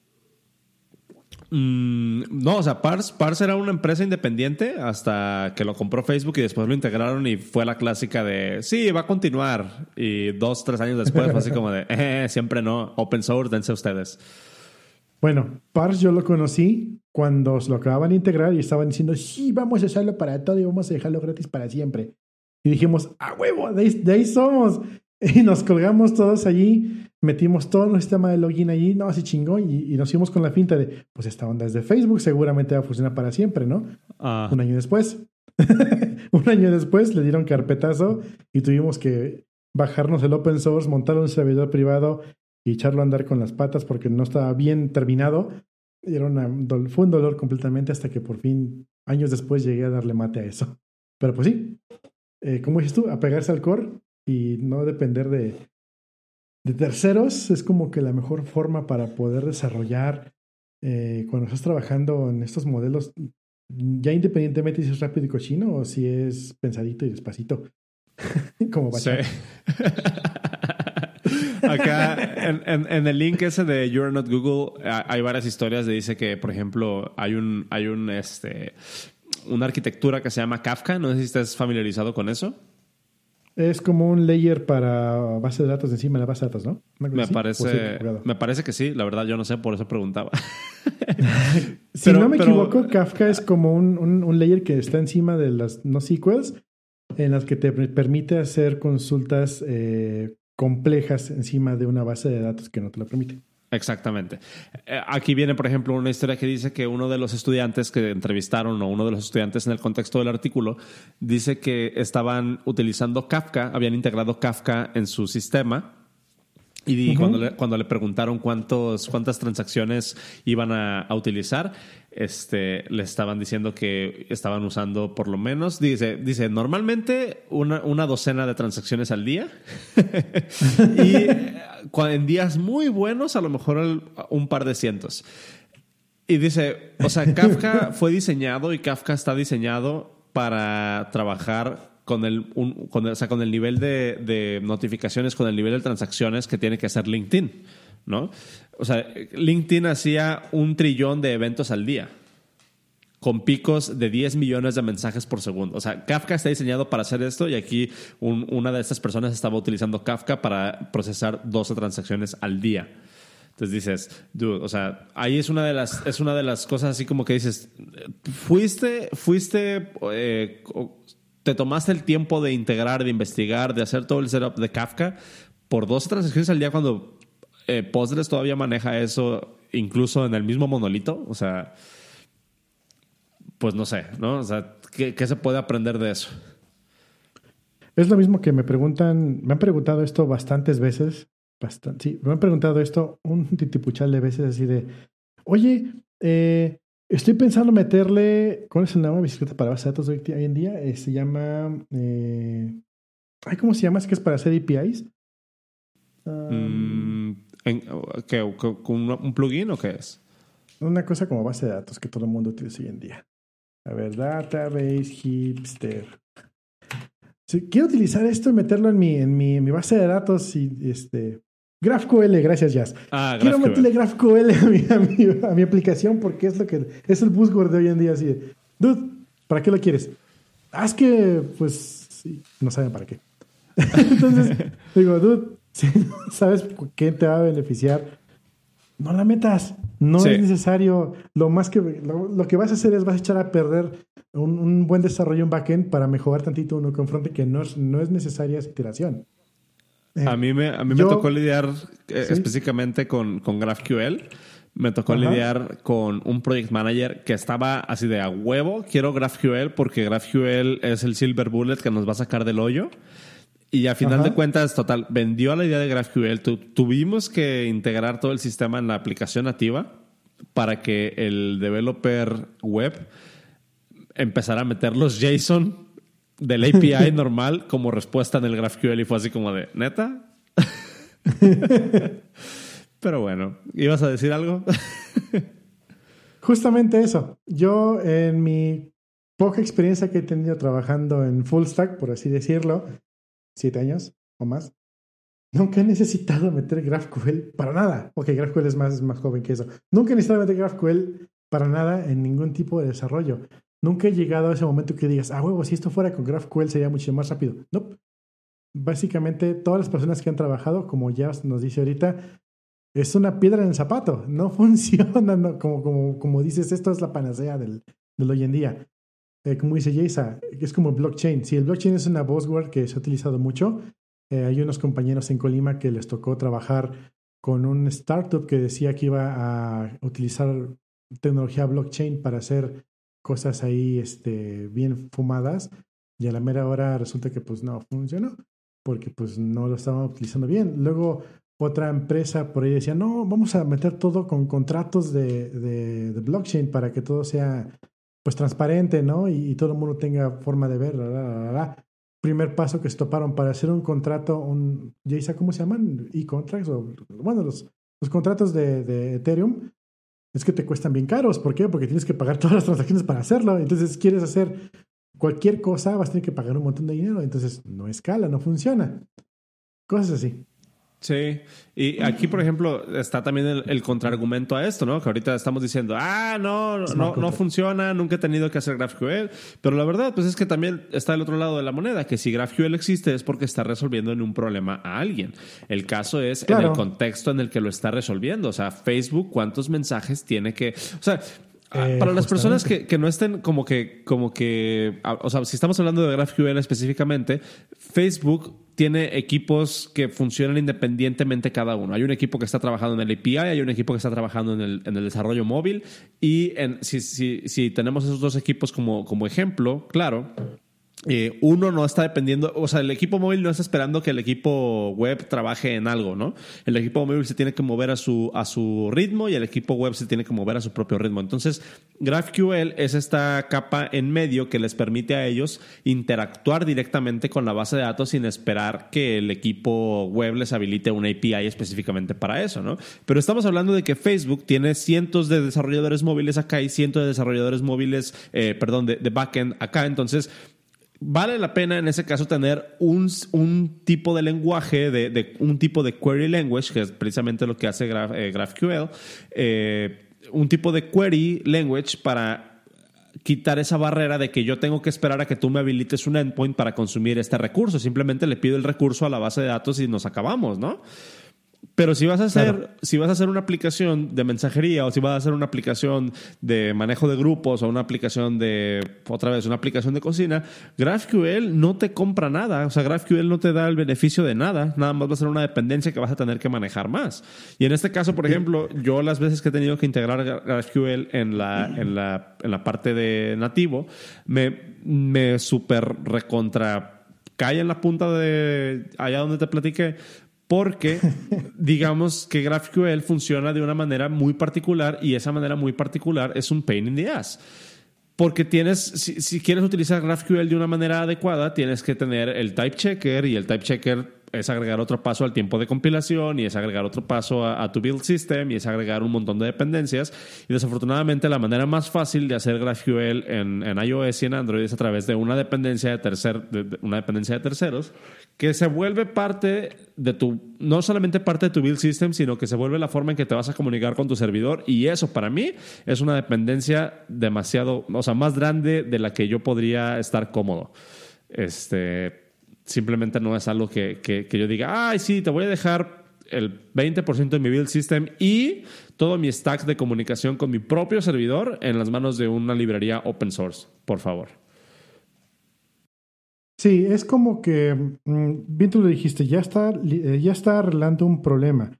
Mm, no, o sea, Pars, Pars era una empresa independiente hasta que lo compró Facebook y después lo integraron y fue la clásica de sí, va a continuar. Y dos, tres años después fue así como de eh, siempre no, open source, dense ustedes. Bueno, Pars yo lo conocí cuando lo acababan de integrar y estaban diciendo sí, vamos a usarlo para todo y vamos a dejarlo gratis para siempre. Y dijimos, a huevo, de ahí somos. Y nos colgamos todos allí metimos todo nuestro sistema de login allí, no, así chingón, y, nos fuimos con la finta de, pues esta onda es de Facebook, seguramente va a funcionar para siempre, ¿no? Ah. Un año después. un año después le dieron carpetazo y tuvimos que bajarnos el open source, montar un servidor privado y echarlo a andar con las patas porque no estaba bien terminado. Y era una, fue un dolor completamente hasta que por fin, años después, llegué a darle mate a eso. Pero pues sí, eh, como dices tú, apegarse al core y no depender de, de terceros es como que la mejor forma para poder desarrollar eh, cuando estás trabajando en estos modelos, ya independientemente si es rápido y cochino o si es pensadito y despacito. como Sí. Acá en, en, el link ese de You're Not Google hay varias historias de dice que, por ejemplo, hay un, hay un este una arquitectura que se llama Kafka. No sé si estás familiarizado con eso. Es como un layer para base de datos encima de la base de datos, ¿no? Me parece, me parece que sí, la verdad yo no sé, por eso preguntaba. si no me equivoco, Kafka es como un, un, layer que está encima de las no SQLs en las que te permite hacer consultas eh, complejas encima de una base de datos que no te lo permite. Exactamente. Eh, aquí viene, por ejemplo, una historia que dice que uno de los estudiantes que entrevistaron o uno de los estudiantes en el contexto del artículo dice que estaban utilizando Kafka, habían integrado Kafka en su sistema y cuando, le, cuando le preguntaron cuántos, cuántas transacciones iban a, utilizar, este, le estaban diciendo que estaban usando por lo menos, dice, dice normalmente una, una docena de transacciones al día. y en días muy buenos, a lo mejor un par de cientos. Y dice, o sea, Kafka fue diseñado y Kafka está diseñado para trabajar con el, con el, o sea, con el nivel de, de, notificaciones, con el nivel de transacciones que tiene que hacer LinkedIn, ¿no? O sea, LinkedIn hacía un trillón de eventos al día con picos de 10 millones de mensajes por segundo. O sea, Kafka está diseñado para hacer esto y aquí una de estas personas estaba utilizando Kafka para procesar 12 transacciones al día. Entonces dices, dude, o sea, ahí es una de las, es una de las cosas así como que dices, fuiste, fuiste eh, te tomaste el tiempo de integrar, de investigar, de hacer todo el setup de Kafka por dos transacciones al día cuando eh, Postgres todavía maneja eso incluso en el mismo monolito. O sea, pues no sé, ¿no? O sea, ¿qué, se puede aprender de eso? Es lo mismo que me preguntan, me han preguntado esto bastantes veces, bastante, sí, me han preguntado esto un titipuchal de veces así de, oye, eh, Estoy pensando meterle. ¿Cuál es el nueva bicicleta para base de datos hoy en día? Eh, se llama. Eh, ¿Cómo se llama? ¿Es que es para hacer APIs? Mm, ¿qué, ¿Un plugin o qué es? Una cosa como base de datos que todo el mundo utiliza hoy en día. A ver, database hipster. Si quiero utilizar esto y meterlo en mi, en mi, en mi base de datos y este GraphQL, gracias Jazz. Ah, Quiero meterle GraphQL a mi, a, mi, aplicación porque es lo que es el buzzword de hoy en día. Así de, dude, ¿para qué lo quieres? Haz que, pues, sí, no saben para qué. Entonces, digo, dude, si sabes qué te va a beneficiar, no la metas. No es necesario. Lo más que lo, que vas a hacer es vas a echar a perder un, un buen desarrollo en backend para mejorar tantito uno confronte que no es, no es necesaria esa iteración. A mí me, a mí me tocó lidiar eh, específicamente con, con GraphQL. Me tocó lidiar con un project manager que estaba así de a huevo. Quiero GraphQL porque GraphQL es el silver bullet que nos va a sacar del hoyo. Y al final de cuentas, total, vendió la idea de GraphQL. tuvimos que integrar todo el sistema en la aplicación nativa para que el developer web empezara a meter los JSON del API normal como respuesta en el GraphQL y fue así como de, ¿neta? Pero bueno, ¿ibas a decir algo? Justamente eso. Yo en mi poca experiencia que he tenido trabajando en full stack, por así decirlo, siete años o más, nunca he necesitado meter GraphQL para nada. Ok, GraphQL es más, más joven que eso. Nunca he necesitado meter GraphQL para nada en ningún tipo de desarrollo. Nunca he llegado a ese momento que digas, ah, huevo, si esto fuera con GraphQL sería mucho más rápido. No. Básicamente, todas las personas que han trabajado, como ya nos dice ahorita, es una piedra en el zapato. No funciona. como, como, como dices, esto es la panacea del, del hoy en día. Eh, como dice Jaysa, es como blockchain. Si el blockchain es una buzzword que se ha utilizado mucho, eh, hay unos compañeros en Colima que les tocó trabajar con un startup que decía que iba a utilizar tecnología blockchain para hacer cosas ahí este, bien fumadas y a la mera hora resulta que pues no funcionó. porque pues no lo estaban utilizando bien. Luego otra empresa por ahí decía, no, vamos a meter todo con contratos de, blockchain para que todo sea pues transparente, ¿no? Y, todo el mundo tenga forma de ver, la, Primer paso que se toparon para hacer un contrato, un, Jason, ¿cómo se llaman? E-contracts, o bueno, los, los contratos de, de Ethereum, es que te cuestan bien caros. ¿Por qué? Porque tienes que pagar todas las transacciones para hacerlo. Entonces, quieres hacer cualquier cosa, vas a tener que pagar un montón de dinero. Entonces, no escala, no funciona. Cosas así. Sí, y aquí, por ejemplo, está también el, contraargumento a esto, ¿no? Que ahorita estamos diciendo, ah, no, no, no funciona, nunca he tenido que hacer GraphQL. Pero la verdad, pues es que también está el otro lado de la moneda, que si GraphQL existe es porque está resolviendo en un problema a alguien. El caso es en el contexto en el que lo está resolviendo. O sea, Facebook, ¿cuántos mensajes tiene que...? O sea, eh, para las personas que, que, no estén como que, como que, ah, o sea, si estamos hablando de GraphQL específicamente, Facebook tiene equipos que funcionan independientemente cada uno. Hay un equipo que está trabajando en el API, hay un equipo que está trabajando en el, en el desarrollo móvil y en, si, si, si tenemos esos dos equipos como, como ejemplo, claro, eh, uno no está dependiendo, o sea, el equipo móvil no está esperando que el equipo web trabaje en algo, ¿no? El equipo móvil se tiene que mover a su, a su ritmo y el equipo web se tiene que mover a su propio ritmo. Entonces, GraphQL es esta capa en medio que les permite a ellos interactuar directamente con la base de datos sin esperar que el equipo web les habilite una API específicamente para eso, ¿no? Pero estamos hablando de que Facebook tiene cientos de desarrolladores móviles acá y cientos de desarrolladores móviles, eh, perdón, de, de backend acá. Entonces, vale la pena en ese caso tener un, un tipo de lenguaje, de, de, un tipo de query language, que es precisamente lo que hace eh, GraphQL, eh, un tipo de query language para quitar esa barrera de que yo tengo que esperar a que tú me habilites un endpoint para consumir este recurso. Simplemente le pido el recurso a la base de datos y nos acabamos, ¿no? Pero si vas a hacer, si vas a hacer una aplicación de mensajería o si vas a hacer una aplicación de manejo de grupos o una aplicación de, otra vez, una aplicación de cocina, GraphQL no te compra nada. O sea, GraphQL no te da el beneficio de nada. Nada más va a ser una dependencia que vas a tener que manejar más. Y en este caso, por ejemplo, yo las veces que he tenido que integrar GraphQL en la, en la, en la parte de nativo, me, me super recontra cae en la punta de allá donde te platiqué porque digamos que GraphQL funciona de una manera muy particular y esa manera muy particular es un pain in the ass. Porque tienes, si, quieres utilizar GraphQL de una manera adecuada, tienes que tener el type checker y el type checker es agregar otro paso al tiempo de compilación y es agregar otro paso a, tu build system y es agregar un montón de dependencias. Y desafortunadamente la manera más fácil de hacer GraphQL en, iOS y en Android es a través de una dependencia de, tercer, una dependencia de terceros que se vuelve parte de tu, no solamente parte de tu build system, sino que se vuelve la forma en que te vas a comunicar con tu servidor. Y eso para mí es una dependencia demasiado, o sea, más grande de la que yo podría estar cómodo. Este, simplemente no es algo que, que, yo diga, ay, sí, te voy a dejar el 20% de mi build system y todo mi stack de comunicación con mi propio servidor en las manos de una librería open source, por favor. Sí, es como que, mm, bien tú lo dijiste, ya está, eh, ya está arreglando un problema.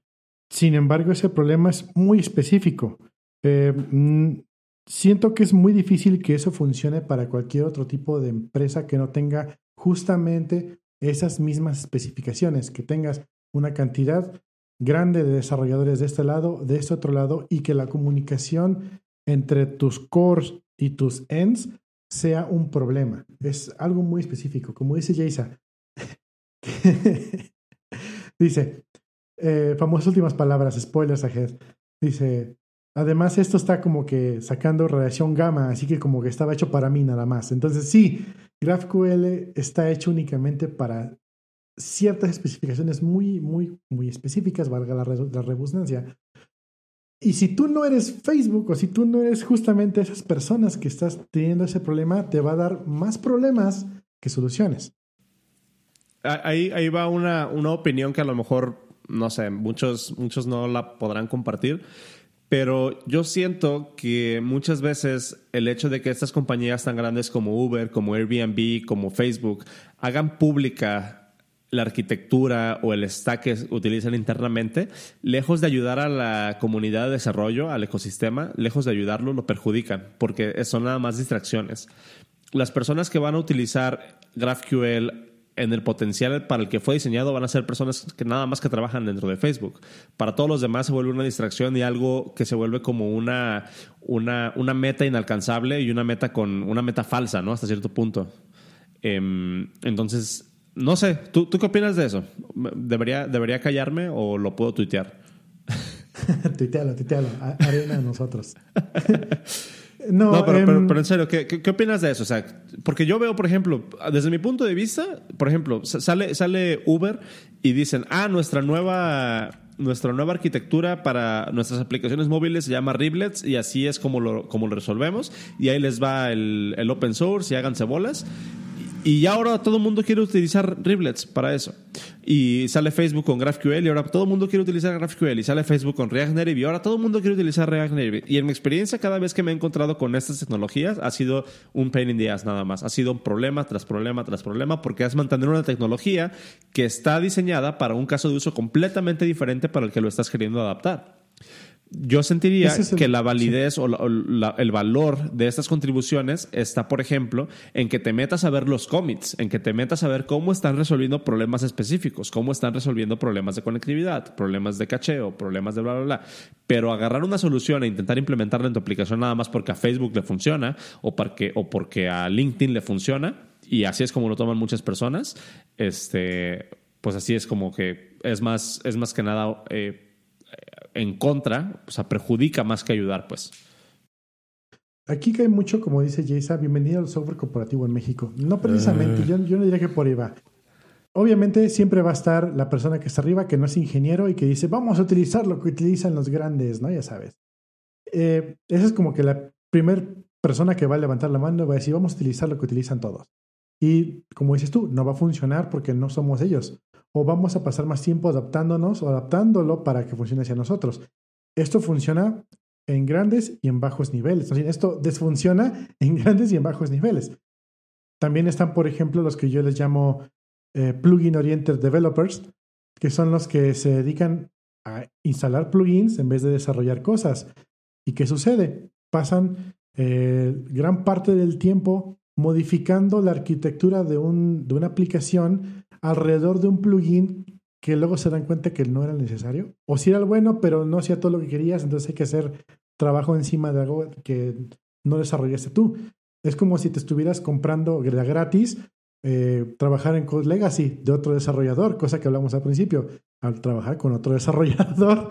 Sin embargo, ese problema es muy específico. Eh, mm, siento que es muy difícil que eso funcione para cualquier otro tipo de empresa que no tenga justamente esas mismas especificaciones, que tengas una cantidad grande de desarrolladores de este lado, de este otro lado, y que la comunicación entre tus cores y tus ends sea un problema. Es algo muy específico. Como dice Jaisa, dice, eh, famosas últimas palabras, spoilers ahead. Dice, además esto está como que sacando radiación gamma, así que como que estaba hecho para mí nada más. Entonces sí, GraphQL está hecho únicamente para ciertas especificaciones muy, muy, muy específicas, valga la, la redundancia, y si tú no eres Facebook o si tú no eres justamente esas personas que estás teniendo ese problema, te va a dar más problemas que soluciones. Ahí, ahí va una, una opinión que a lo mejor, no sé, muchos, muchos no la podrán compartir, pero yo siento que muchas veces el hecho de que estas compañías tan grandes como Uber, como Airbnb, como Facebook, hagan pública la arquitectura o el stack que utilizan internamente, lejos de ayudar a la comunidad de desarrollo, al ecosistema, lejos de ayudarlo, lo perjudican, porque son nada más distracciones. Las personas que van a utilizar GraphQL en el potencial para el que fue diseñado van a ser personas que nada más que trabajan dentro de Facebook. Para todos los demás se vuelve una distracción y algo que se vuelve como una, una, una meta inalcanzable y una meta con una meta falsa, ¿no? Hasta cierto punto. Em, entonces, no sé, ¿tú, ¿tú qué opinas de eso? ¿Debería, ¿Debería callarme o lo puedo tuitear? tuitealo, tuitealo. Arena a nosotros. No, em, pero, en serio, ¿qué, ¿qué, opinas de eso? O sea, porque yo veo, por ejemplo, desde mi punto de vista, por ejemplo, sale, sale Uber y dicen, ah, nuestra nueva, nuestra nueva arquitectura para nuestras aplicaciones móviles se llama Riblets y así es como lo, como lo resolvemos. Y ahí les va el, el open source y háganse bolas. Y ahora todo el mundo quiere utilizar Riblets para eso. Y sale Facebook con GraphQL y ahora todo el mundo quiere utilizar GraphQL. Y sale Facebook con React Native y ahora todo el mundo quiere utilizar React Native. Y en mi experiencia, cada vez que me he encontrado con estas tecnologías, ha sido un pain in the ass nada más. Ha sido un problema tras problema tras problema porque has mantener una tecnología que está diseñada para un caso de uso completamente diferente para el que lo estás queriendo adaptar. Yo sentiría que la validez o, el valor de estas contribuciones está, por ejemplo, en que te metas a ver los commits, en que te metas a ver cómo están resolviendo problemas específicos, cómo están resolviendo problemas de conectividad, problemas de cacheo, problemas de bla, bla, bla. Pero agarrar una solución e intentar implementarla en tu aplicación nada más porque a Facebook le funciona o porque, o porque a LinkedIn le funciona, y así es como lo toman muchas personas, este, pues así es como que es más, es más que nada... Eh, en contra, o sea, perjudica más que ayudar, pues. Aquí cae mucho, como dice Jaysa, bienvenido al software corporativo en México. No precisamente, yo, yo no diría que por ahí va. Obviamente siempre va a estar la persona que está arriba, que no es ingeniero y que dice, vamos a utilizar lo que utilizan los grandes, ¿no? Ya sabes. Eh, esa es como que la primera persona que va a levantar la mano y va a decir, vamos a utilizar lo que utilizan todos. Y como dices tú, no va a funcionar porque no somos ellos o vamos a pasar más tiempo adaptándonos o adaptándolo para que funcione hacia nosotros. Esto funciona en grandes y en bajos niveles. Esto desfunciona en grandes y en bajos niveles. También están, por ejemplo, los que yo les llamo eh, plugin oriented developers, que son los que se dedican a instalar plugins en vez de desarrollar cosas. ¿Y qué sucede? Pasan eh, gran parte del tiempo modificando la arquitectura de, un, de una aplicación alrededor de un plugin que luego se dan cuenta que no era necesario. O si era el bueno, pero no hacía todo lo que querías, entonces hay que hacer trabajo encima de algo que no desarrollaste tú. Es como si te estuvieras comprando gratis eh, trabajar en Code Legacy de otro desarrollador, cosa que hablamos al principio. Al trabajar con otro desarrollador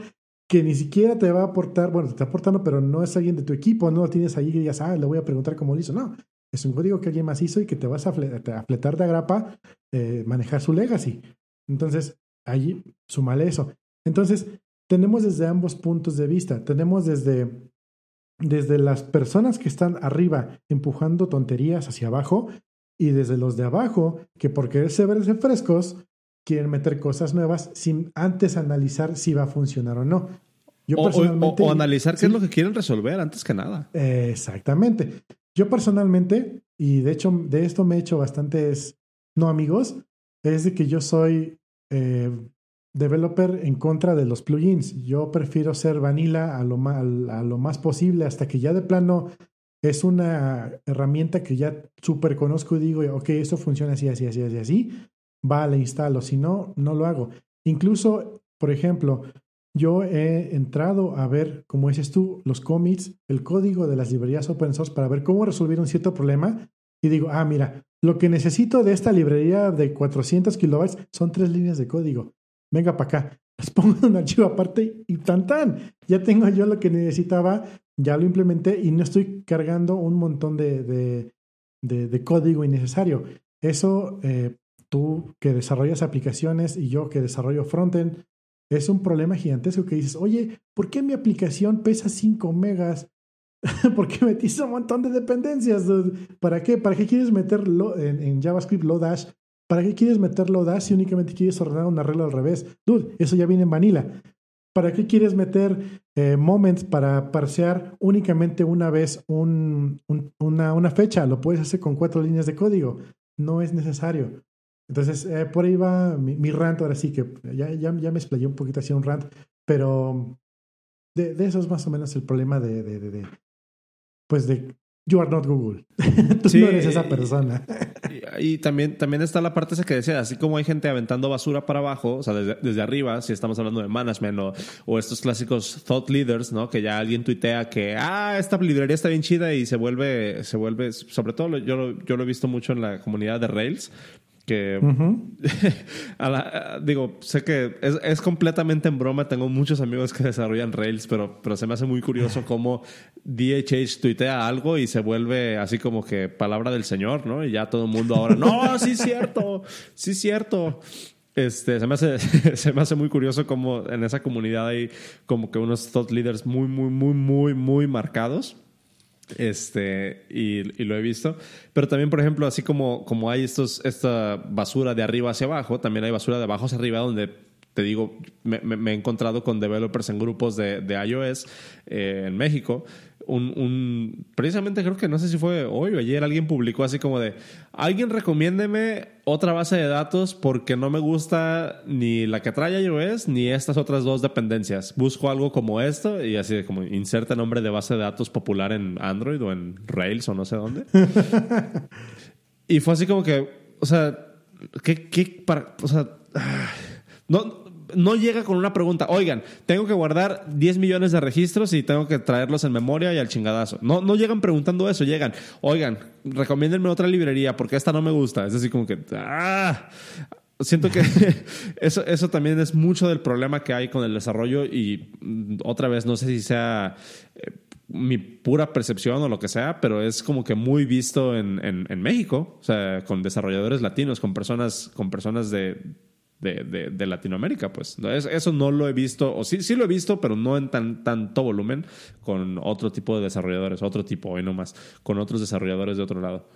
que ni siquiera te va a aportar, bueno, te está aportando, pero no es alguien de tu equipo, no lo tienes ahí y digas, ah, le voy a preguntar cómo lo hizo. No, es un código que alguien más hizo y que te vas a, fletar de agrapa eh, manejar su legacy. Entonces, ahí sumale eso. Entonces, tenemos desde ambos puntos de vista. Tenemos desde, desde las personas que están arriba empujando tonterías hacia abajo y desde los de abajo que por quererse verse frescos quieren meter cosas nuevas sin antes analizar si va a funcionar o no. Yo personalmente, o, analizar qué es lo que quieren resolver antes que nada. exactamente. Yo personalmente, y de hecho de esto me he hecho bastantes no amigos, es de que yo soy eh, developer en contra de los plugins. Yo prefiero ser vanilla a lo, más, a lo más posible hasta que ya de plano es una herramienta que ya súper conozco y digo, ok, esto funciona así, así, así, así, así, va, la instalo. Si no, no lo hago. Incluso, por ejemplo, yo he entrado a ver, como dices tú, los commits, el código de las librerías open source para ver cómo resolver un cierto problema y digo, ah, mira, lo que necesito de esta librería de 400 kilobytes son tres líneas de código. Venga para acá, las pongo en un archivo aparte y tan tan, ya tengo yo lo que necesitaba, ya lo implementé y no estoy cargando un montón de, de, código innecesario. Eso, eh, tú que desarrollas aplicaciones y yo que desarrollo frontend, es un problema gigantesco que dices, oye, ¿por qué mi aplicación pesa 5 megas? ¿Por qué metiste un montón de dependencias? ¿Para qué? ¿Para qué quieres meterlo en, JavaScript Lodash? ¿Para qué quieres meter Lodash si únicamente quieres ordenar un arreglo al revés? Dude, eso ya viene en vanilla. ¿Para qué quieres meter eh, moments para parsear únicamente una vez un, una, una, fecha? Lo puedes hacer con cuatro líneas de código. No es necesario. Entonces, eh, por ahí va mi, mi, rant, ahora sí que ya, ya, ya me explayé un poquito así un rant, pero de, de, eso es más o menos el problema de, de, de pues de You are not Google. Tú no eres esa persona. y también, también está la parte esa que decía, así como hay gente aventando basura para abajo, o sea, desde, arriba, si estamos hablando de management o, o, estos clásicos thought leaders, ¿no? Que ya alguien tuitea que, ah, esta librería está bien chida y se vuelve, se vuelve, sobre todo yo, yo lo he visto mucho en la comunidad de Rails, que digo, sé que es, es, completamente en broma, tengo muchos amigos que desarrollan Rails, pero, pero se me hace muy curioso cómo DHH tuitea algo y se vuelve así como que palabra del Señor, ¿no? Y ya todo el mundo ahora, no, sí es cierto, sí es cierto. Este, se, me hace, se me hace muy curioso cómo en esa comunidad hay como que unos thought leaders muy, muy, muy, muy, muy marcados este, y, lo he visto. Pero también, por ejemplo, así como, como hay estos, esta basura de arriba hacia abajo, también hay basura de abajo hacia arriba donde te digo, me, he encontrado con developers en grupos de, de iOS eh, en México un, precisamente creo que no sé si fue hoy o ayer alguien publicó así como de alguien recomiéndeme otra base de datos porque no me gusta ni la que trae iOS ni estas otras dos dependencias. Busco algo como esto y así como inserta nombre de base de datos popular en Android o en Rails o no sé dónde. y fue así como que, o sea, ¿qué, qué para, o sea, no, no llega con una pregunta, oigan, tengo que guardar 10 millones de registros y tengo que traerlos en memoria y al chingadazo. No, no llegan preguntando eso, llegan, oigan, recomiéndenme otra librería porque esta no me gusta. Es así como que, ah, siento que eso, eso también es mucho del problema que hay con el desarrollo y otra vez, no sé si sea... Eh, mi pura percepción o lo que sea, pero es como que muy visto en, en, México, o sea, con desarrolladores latinos, con personas, con personas de, de, de, Latinoamérica, pues. Eso no lo he visto, o sí, sí lo he visto, pero no en tan, tanto volumen con otro tipo de desarrolladores, otro tipo, hoy no más, con otros desarrolladores de otro lado.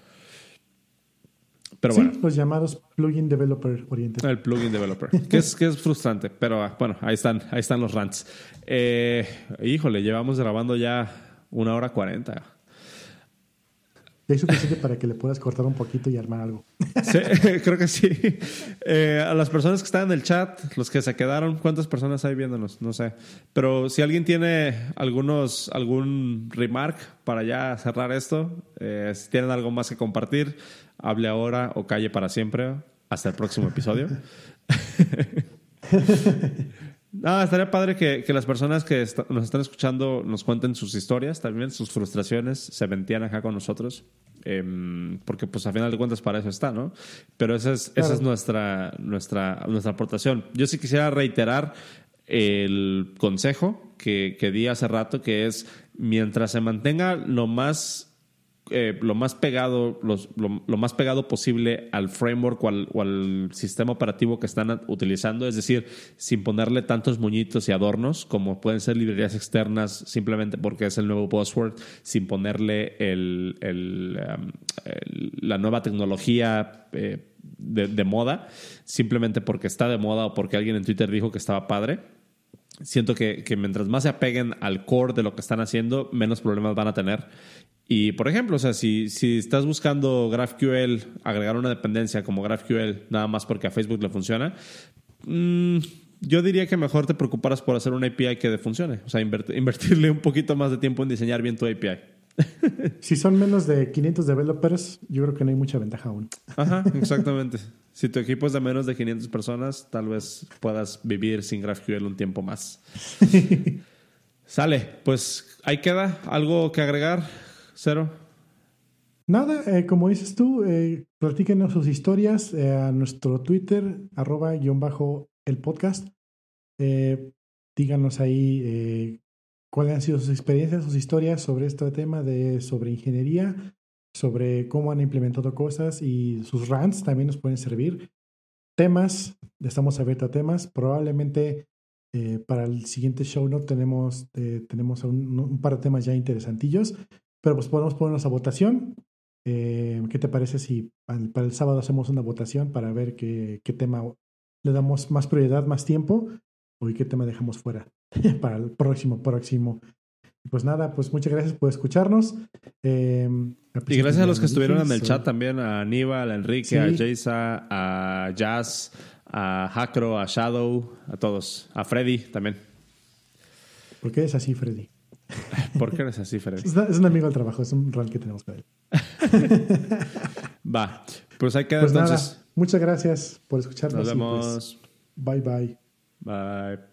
Pero sí, los llamados plugin developer oriented. El plugin developer, que es, que es frustrante, pero ah, bueno, ahí están, ahí están los rants. Eh, híjole, llevamos grabando ya una hora cuarenta. ¿Es suficiente para que le puedas cortar un poquito y armar algo. Sí, creo que sí. Eh, a las personas que están en el chat, los que se quedaron, ¿cuántas personas hay viéndonos? No sé. Pero si alguien tiene algunos, algún remark para ya cerrar esto, eh, si tienen algo más que compartir, hable ahora o calle para siempre. Hasta el próximo episodio. No, estaría padre que, las personas que nos están escuchando nos cuenten sus historias también, sus frustraciones, se ventían acá con nosotros. Em, porque pues a final de cuentas para eso está, ¿no? Pero esa es, esa es nuestra, nuestra, nuestra aportación. Yo sí quisiera reiterar el consejo que, que di hace rato, que es mientras se mantenga lo más eh, lo más pegado, lo, más pegado posible al framework o al, sistema operativo que están utilizando, es decir, sin ponerle tantos moñitos y adornos como pueden ser librerías externas simplemente porque es el nuevo buzzword, sin ponerle um, la nueva tecnología eh, de, moda, simplemente porque está de moda o porque alguien en Twitter dijo que estaba padre siento que, que, mientras más se apeguen al core de lo que están haciendo, menos problemas van a tener. Y por ejemplo, o sea, si, si estás buscando GraphQL, agregar una dependencia como GraphQL, nada más porque a Facebook le funciona, mm, yo diría que mejor te preocuparas por hacer una API que funcione. O sea, invertirle un poquito más de tiempo en diseñar bien tu API. si son menos de 500 developers, yo creo que no hay mucha ventaja aún. Ajá, exactamente. Si tu equipo es de menos de 500 personas, tal vez puedas vivir sin GraphQL un tiempo más. Sale, pues ahí queda. ¿Algo que agregar? Cero. Nada, eh, como dices tú, eh, platíquenos sus historias eh, a nuestro Twitter, arroba guion bajo el podcast. Eh, díganos ahí cuáles han sido sus experiencias, sus historias sobre este tema de sobre ingeniería, sobre cómo han implementado cosas y sus rants también nos pueden servir. Temas, estamos abiertos a temas. Probablemente para el siguiente show no tenemos, tenemos un, par de temas ya interesantillos. Pero pues podemos ponernos a votación. Eh, ¿Qué te parece si para el sábado hacemos una votación para ver qué, qué tema le damos más prioridad, más tiempo o qué tema dejamos fuera para el próximo, próximo? Pues nada, pues muchas gracias por escucharnos. Eh, y gracias a los que estuvieron en el chat también, a Aníbal, a Enrique, a Jaysa, a Jazz, a Hackro, a Shadow, a todos, a Freddy también. ¿Por qué es así, Freddy? ¿Por qué eres así, Freddy? Es, un amigo del trabajo, es un rol que tenemos para él. Va. Pues ahí queda Pues nada, entonces. muchas gracias por escucharnos. Nos y pues, vemos. bye bye. Bye.